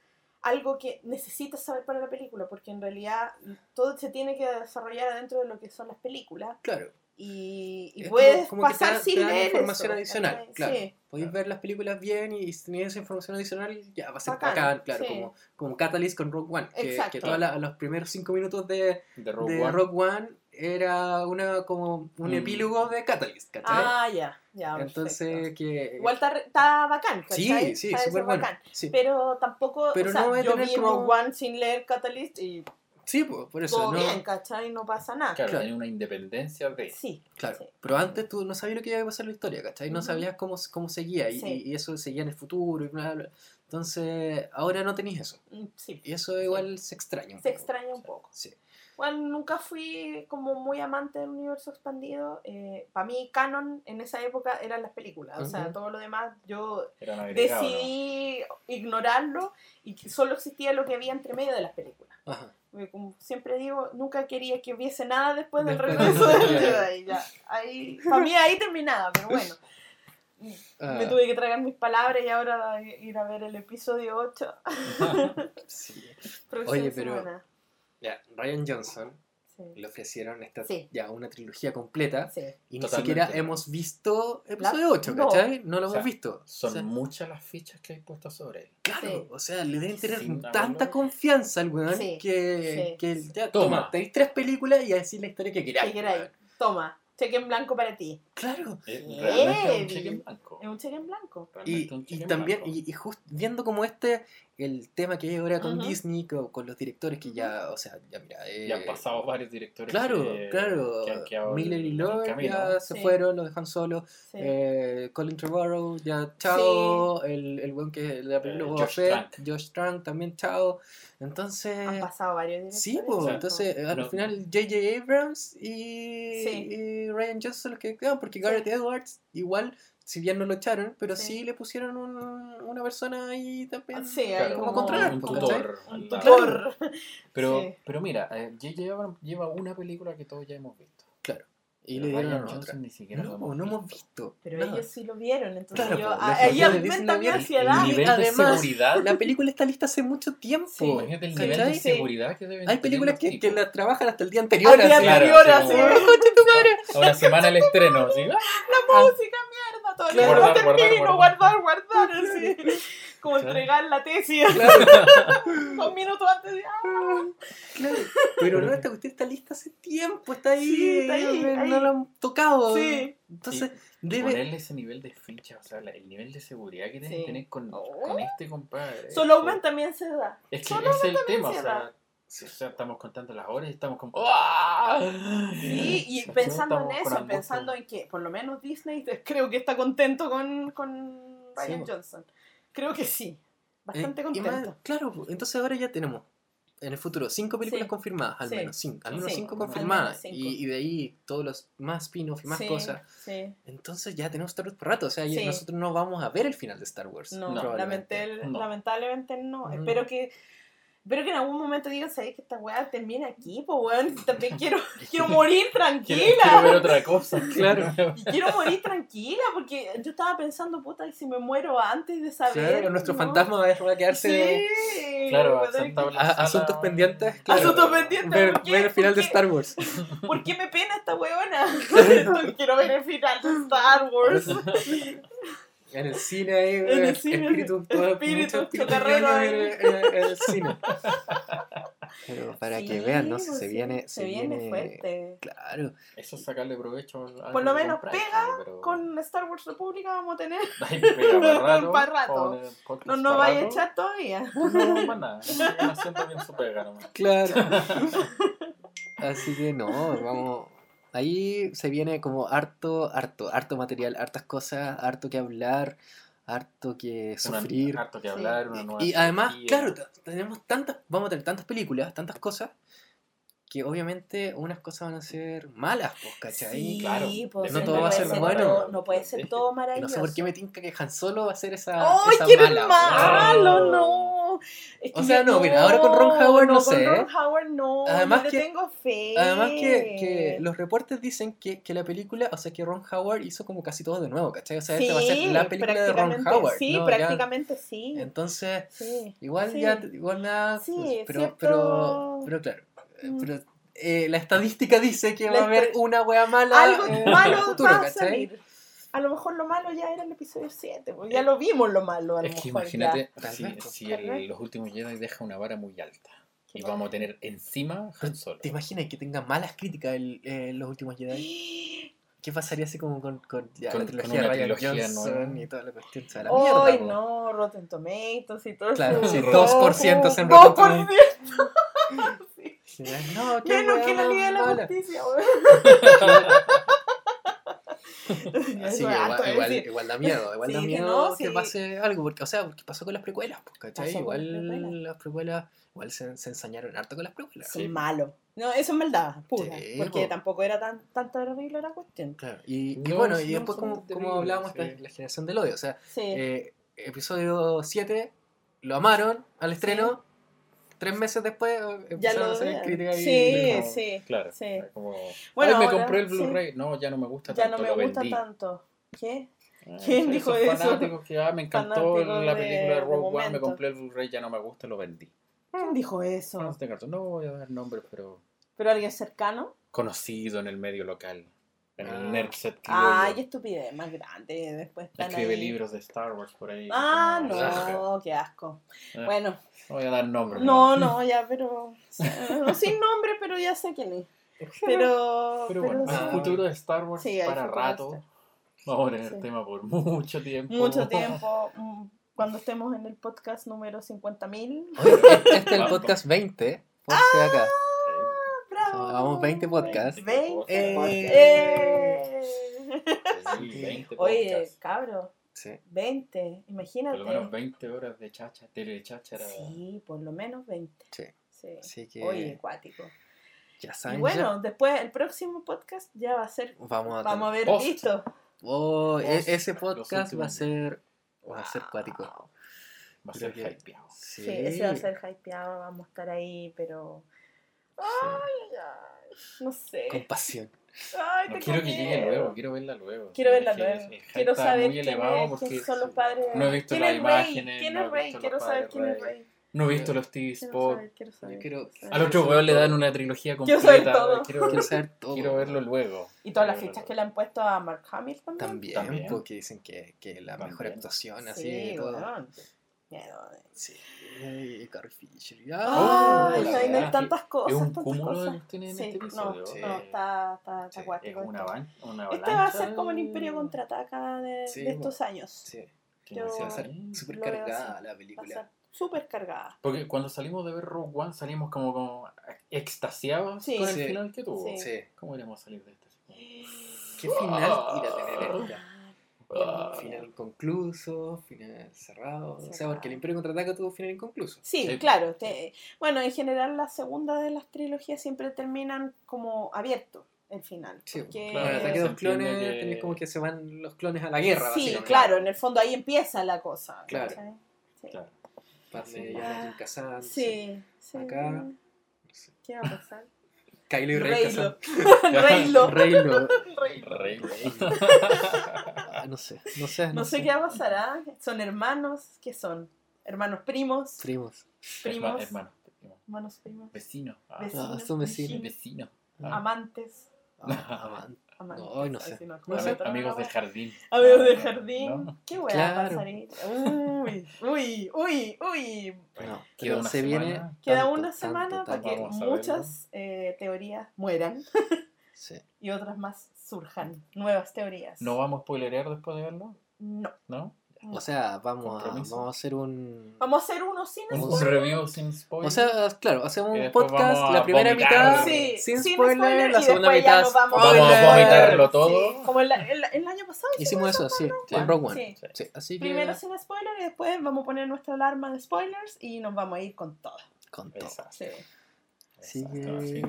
algo que necesitas saber para la película, porque en realidad todo se tiene que desarrollar adentro de lo que son las películas. Claro. Y, y Es puedes como- como que te pasar da- sin te leer información eso, adicional, claro. Sí. Podéis ver las películas bien y si tenéis esa información adicional, ya va a ser Bacán, bacán, claro, sí. como, como Catalyst con Rogue One. Que, Exacto. que todos los primeros cinco minutos de, De Rogue de One. Rogue One era una como un Mm. epílogo de Catalyst, ¿cachai? Ah, ya, ya. Entonces, perfecto. que. Igual está, bacán, sí, ¿cachai? sí, Está ese súper bueno. bacán. Sí, Pero tampoco, Pero o sea, no voy a yo vi como- Rogue One sin leer Catalyst y sí por eso. todo no, bien, ¿cachai? No pasa nada. Claro, Claro. tiene una independencia de. Sí, Claro, sí. pero antes tú no sabías lo que iba a pasar en la historia, ¿cachai? No sabías cómo, cómo seguía y, Sí. y eso seguía en el futuro y bla, bla. Entonces, ahora no tenéis eso. Mm, sí. Y eso igual se extraña. un Se poco. extraña un poco. Sí. Bueno, nunca fui como muy amante del universo expandido. Para mí, canon en esa época eran las películas. O sea, todo lo demás yo decidí ignorarlo y que solo existía lo que había entre medio de las películas. Ajá. Como siempre digo, nunca quería que hubiese nada después del regreso del- Jedi. Ya. Ahí, para mí ahí terminaba, pero bueno. Me Ah, tuve que tragar mis palabras y ahora ir a ver el episodio 8. sí. Oye, pero- semana. Ya, Ryan Johnson Sí. le ofrecieron esta, Sí. ya una trilogía completa Sí. y ni Totalmente. siquiera hemos visto episodio La- 8, no. ¿cachai? No lo O sea, hemos visto. Son O sea, muchas las fichas que hay puestas sobre él. Claro, Sí. o sea, le deben tener Sin tanta confianza al weón Sí, que, sí, que sí. ya Toma. toma, tenéis tres películas y a decir la historia que queráis. ¿Qué queráis? Toma, cheque en blanco para ti. Claro. Eh, es un cheque en blanco. Es un cheque en blanco. Y, y también, blanco. y, y just viendo como este, el tema que hay ahora con. Disney, con, con los directores que ya, o sea, ya mira. eh, Ya han pasado varios directores. Claro, que- claro. que han quedado Miller y Lord ya se Sí. fueron, los dejan solos. Sí. Eh, Colin Trevorrow, ya chao. El, el buen que la película Eh, Josh Fett, Trank. Josh Trank también chao. Entonces. Han pasado varios directores. Sí, pues, sea, entonces eh, al no- final J.J. Abrams y, Sí. y Ryan Johnson los que quedan, porque Sí. Garrett Edwards igual, si bien no lo echaron, pero sí, Sí. le pusieron un- una persona ahí también. Sí, ahí Claro, como como controlar, un tutor. Un tutor. Pero, Sí. pero mira, eh. Abrams lleva una película que todos ya hemos visto. Claro. Y Pero le dieron otra. Ni siquiera No, hemos no visto. hemos visto. Pero nada. ellos sí lo vieron, entonces Claro, yo, ah, ahí aumenta mi ansiedad. El nivel además, de seguridad. La película está lista hace mucho tiempo. Sí. Imagínate el nivel ¿Cachai? de Sí. seguridad que deben Hay películas que, que las trabajan hasta el día anterior. Al día anterior, así una semana el estreno, así. ¡ah! La música, todavía Claro. no Guardar, guardar, termino, guardar. guardar, guardar, así. Como Claro. entregar la tesis dos minutos antes de... ¡ah! Claro. Pero no, esta cuestión está lista hace tiempo, está ahí, Sí, está ahí, no, no ahí. lo han tocado. Sí. Entonces, debe. ponerle ese nivel de ficha, o sea, la- el nivel de seguridad que tienen Sí. que tener con, Oh. con este compadre. Solo Es- aumenta también se da. Es que Solo es el tema, o sea, ansiedad. o sea, estamos contando las horas y estamos como. ¡Ah! Sí, y pensando en eso, pensando en que por lo menos Disney creo que está contento con, con Ryan Sí. Johnson. Creo que sí. Bastante eh, y más- contento. claro, entonces ahora ya tenemos en el futuro cinco películas Sí. confirmadas, al Sí. menos cinco, al menos Sí. cinco confirmadas. menos cinco. Y, y de ahí todos los más spin-off y más sí, cosas. Sí. Entonces ya tenemos Star Wars por rato. O sea, Sí. nosotros no vamos a ver el final de Star Wars. No, probablemente. lamentel- No. lamentablemente no. Ujú. Espero que espero que en algún momento digan, ¿sabes que esta weá termina aquí? Pues weón, también quiero, quiero morir tranquila. quiero ver otra cosa. Claro. Y quiero morir tranquila, porque yo estaba pensando, puta, ¿y si me muero antes de saber? Claro, nuestro ¿no? fantasma va a quedarse Sí. Claro, que- asuntos pendientes. Claro. Asuntos pendientes. Ver, ¿por qué? ver el final de. Star Wars. ¿Por qué me pena esta weona? quiero ver el final de Star Wars. En el cine ahí, En el cine, espíritu, todo, espíritu, chocarrero ahí. en, en- en el cine. Pero para Sí, que vean, ¿no? Si pues se sí, viene, se viene fuerte. Claro. Eso es sacarle provecho al- Por lo menos compraste, pega pero- Con Star Wars República vamos a tener. Ay, pega para rato. Pa' rato. con el podcast No nos pa' vaya a echar todavía. No, más nada. Haciendo bien su pega nomás. Claro. Así que no, vamos. Ahí se viene como harto, harto, harto material, hartas cosas, harto que hablar, harto que Una- sufrir. harto que Sí. hablar, una nueva Y además, claro, tenemos tantas, vamos a tener tantas películas, tantas cosas, que obviamente unas cosas van a ser malas, pues, ¿cachai? Sí, claro. pues, No todo va a puede ser bueno. todo- no puede ser todo Y no maravilloso. sé por qué me tinca que Han Solo va a ser esa, ¡Ay, esa qué mala. malo! No. Es O sea, no, mira, ahora con Ron Howard no sé, Con ¿eh? Ron Howard no, Además no le que- tengo fe. Además que, que los reportes dicen que, que la película, o sea que Ron Howard hizo como casi todo de nuevo, ¿cachai? O sea, esta va a ser la película de Ron Howard. Sí, ¿no? Ya- prácticamente sí. entonces, sí. igual Sí. ya, igual nada, pues, pero, pero, pero claro, eh, Mm. pero eh, la estadística dice que La va a haber una wea mala Algo en el malo futuro, va a ¿cachai? salir. A lo mejor lo malo ya era el episodio 7, pues ya lo vimos lo malo. A lo Es que mejor imagínate Tal si, vez, si el- los últimos Jedi deja una vara muy alta. Y vamos a tener encima Han Solo. ¿Te imaginas que tenga malas críticas el, eh, los últimos Jedi? ¿Qué pasaría así como con, con, ya, Con- la trilogía de Ryan trilogía Johnson nueva? y toda la cuestión? O sea, la ya? mierda, no, Rotten Tomatoes y todo Claro, eso. sí, No, 2% en Rotten 2%. Sí. No, qué Menos que la Liga de la. Justicia, weón. Así que igual, igual, decir. igual da miedo, igual Sí, da que miedo no, que sí. pase algo, porque, o sea, porque pasó con las precuelas, pues, ¿cachai? Las Igual precuelas. las precuelas, igual se, se ensañaron harto con las precuelas. Son Sí. malos. No, eso es maldad, pura. Sí, porque po. tampoco era tan, tan terrible la cuestión. Claro, y, y No, bueno, y después como, como hablábamos sí. de la generación del odio, o sea, Sí. eh, episodio 7 lo amaron al estreno, tres meses después eh, ya empezaron lo a vean. críticas y... Sí, como- sí. Claro. Sí. Como, Bueno, me ahora, compré el sí. Blu-ray. No, ya no me gusta Ya tanto. no me lo gusta vendí. tanto. ¿Qué? Ah, ¿Quién sí, dijo esos eso? fanáticos que ah, me encantó Fanáticos la película de Rogue One, me compré el Blu-ray, ya no me gusta, lo vendí. ¿Quién dijo eso? No, tengo- no voy a dar nombres, pero ¿Pero alguien cercano? conocido en el medio local. En Ah. el Nerdset Ay, criollo. estupidez, más grande. Después están Escribe ahí. libros de Star Wars por ahí. Ah, no, qué asco. Eh, Bueno, No voy a dar nombres. no, no, ya, pero. no, sin nombre, pero ya sé quién es. Pero. Pero bueno, sí. hay futuro de Star Wars Sí, para rato. Vamos a tener Sí. tema por mucho tiempo. Mucho tiempo. mm, Cuando estemos en el podcast número 50.000. Oye, este es el podcast 20, por si acá. Vamos 20 podcasts. 20 Eh. podcasts. Sí, 20 Oye, podcasts. cabro, Sí. 20, imagínate. Por lo menos 20 horas de chacha, telechachara. Sí, por lo menos 20. Sí. Sí. Así que Oye, acuático. ya Y saben. bueno, después el próximo podcast ya va a ser. ya vamos a, Vamos a ver Post. listo. Oh, e- Post, ese podcast va a ser va a ser cuático. Va a ser hypeado. Sí. Sí, ese va a ser hypeado, vamos a estar ahí, pero. Ay, ay, no sé. con pasión. Ay, No tengo quiero que llegue luego, quiero verla luego. Quiero verla luego. Quiero saber quién, es- quién son los padres. no he visto ¿Quién las imágenes, ¿Quién no es he Rey? visto los Quiero saber quién es Rey. No he visto los TV Quiero Spot. saber, quiero saber. Yo quiero- quiero Al otro weón le dan una trilogía Quiero completa. saber todo. Quiero, Quiero saber todo. quiero verlo luego. Y todas las Quiero fichas que le han puesto a Mark Hamill también. También, También. porque dicen que, que la mejor También. actuación así Sí, de todo. weón. Miedo. Sí, Carrie Fisher. Ay, la no hay tantas cosas. Es un cúmulo de cuestiones en Sí, este no, episodio. Sí. no, está, está, está acuático Es una, una Este va a ser como el Imperio contraataca de, estos años. Sí, que no va a ser súper cargada la película. súper cargada. Porque cuando salimos de ver Rogue One salimos como, como extasiados Sí. con el Sí. final que tuvo. Sí. ¿Cómo iremos a salir de esto? ¿Qué final irá a tener esta? Ah. Final inconcluso, final cerrado. O sea, Cerrado. porque el Imperio contraataca tuvo final inconcluso. Sí, Sí. claro. te- bueno, en general las segundas de las trilogías siempre terminan como abierto el final. Sí, porque- claro, el ataque de los clones, que- tenés como que se van los clones a la guerra, Sí, claro, en el fondo ahí empieza la cosa. Claro. Sí. Claro. Padme Anakin Kazan, Sí, sí. Acá, no sé. ¿Qué va a pasar? Kylo y Rey Reylo. Kazan. Reylo. Reylo. Reylo. Ah, no sé, no sé. No sé qué va a pasar, ¿ah? ¿Son hermanos? ¿Qué son? ¿Hermanos primos? Primos. Primos. Hermano, hermano. Hermanos primos. Vecino. Ah, Vecinos. Ah, son vecinos. Vecino. Ah. Amantes. Ah, man. amantes. No, no sé. No Amigos bueno. jardín. Amigos del no, jardín. no. ¿Qué weá Claro. Uy, uy, uy, uy. Bueno, No, queda una se semana. viene. Queda tanto, una tanto, semana para que muchas eh, teorías mueran Sí. y otras más surjan. Nuevas teorías. ¿No vamos a spoilerear después de verlo? No. ¿No? no. O sea, vamos a, vamos a hacer un. Vamos a hacer uno sin Un Un spoiler. review sin spoiler. O sea, claro, hacemos un podcast, vamos la primera vomitar. mitad Sí, sin, sin spoiler, spoiler, la y segunda después ya mitad nos vamos a spoiler. vomitarlo todo. Sí, como el, el- el año pasado. Hicimos eso, sí, Sí. con Rogue One. Sí. Sí, así que Primero sin spoiler y después vamos a poner nuestra alarma de spoilers y nos vamos a ir con todo. con todo. Exacto. Sí. Así Exacto, que sí.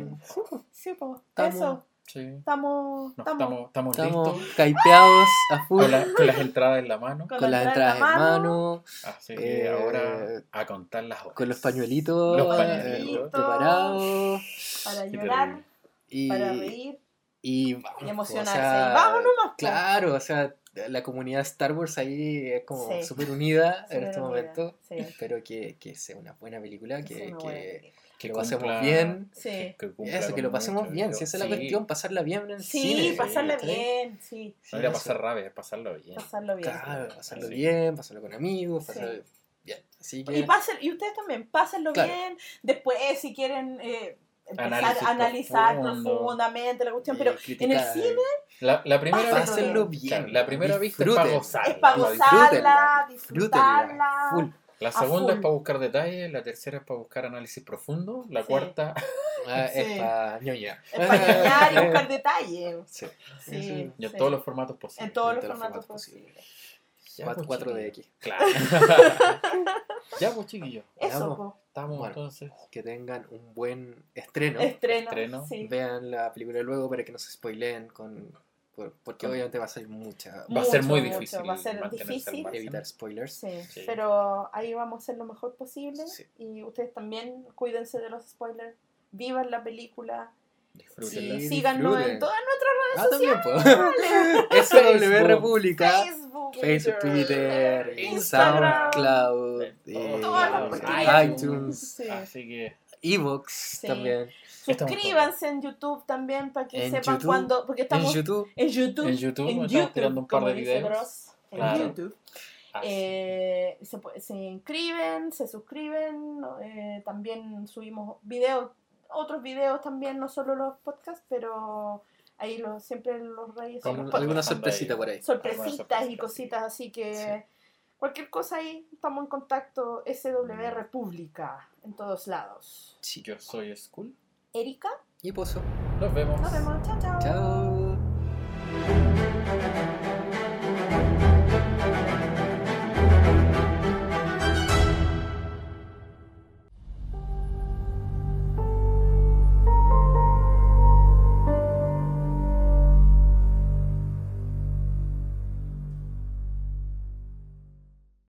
Sí, pues. Eso. Sí. Estamos, No, estamos, estamos, listos. hypeados a full. Con, la- con las entradas en la mano. Con con la las entrada entradas en la mano, Así que Eh, ahora a contar las horas. con los pañuelitos, Los eh, pañuelitos. preparados. para llorar. Y, para reír y, vamos, y o emocionarse. sea, y. Claro, o sea, la comunidad Star Wars ahí es como Sí. súper unida en este unida, momento. sí. Espero que, que sea una buena película, que, Es una que- buena película. Que Que lo pasemos cumpla- bien. Sí. cumpla Eso, que lo pasemos mucho, bien, si esa es la sí. cuestión, pasarla bien en el Sí, cine. pasarla ¿cachai? bien, sí. Sí, No era pasar rabia, pasarlo bien. Pasarlo bien. Claro, pasarlo Sí. bien, pasarlo con amigos, Sí. pasarlo bien. Así Y, que, pasen, y ustedes también, pásenlo Claro. bien. Después, si quieren eh, empezar a analizar profundo. profundamente la cuestión, pero en el criticar, cine La, la primera Pásenlo bien. claro, la primera vista es para gozar. es para gozarla, disfrutarla. La segunda full. es para buscar detalles, la tercera es para buscar análisis profundo, la Sí. cuarta Ah, Sí. Es para ñoña. Es para ñoñar y buscar detalles. Sí. Sí, y en sí. todos los formatos posibles. En todos en los todos los formatos formatos posibles. Ya, Cuatro- pues, 4DX. chiquillos. Claro. ya, pues chiquillos. Eso, Veamos. po. Estamos Bueno. entonces. Que tengan un buen estreno. Estreno. Estreno. Sí. Vean la película luego para que no se spoileen con. Por- porque obviamente va a ser mucha. Va a ser muy Mucho, difícil. Va a ser difícil. Evitar spoilers. Sí, Sí. pero ahí vamos a hacer lo mejor posible. Sí. Y ustedes también cuídense de los spoilers. Vivan la película. Disfrútenla. Y Sí, síganos en todas nuestras Ah, también puedo. redes SW Facebook. República. Facebook, Facebook, Twitter, Instagram, SoundCloud, eh, iTunes, Sí. Así que Evox Sí. también. Estamos Suscríbanse en YouTube también para que En sepan YouTube, cuando. Porque En estamos YouTube. en YouTube. En YouTube, en estamos YouTube, tirando un par de videos. Dross, en Claro. YouTube. así. Eh, se, se inscriben, se suscriben, eh, también subimos videos, otros videos también, no solo los podcasts, pero ahí lo, siempre los reyes son Algún- los Alguna sorpresita por ahí. sorpresitas alguna y sorpresita, cositas, así que Sí. cualquier cosa ahí, estamos en contacto, SW República, en todos lados. Sí. Yo soy Skull. Erika, Y Pozo. Nos vemos. nos vemos, chao, chao. Chao.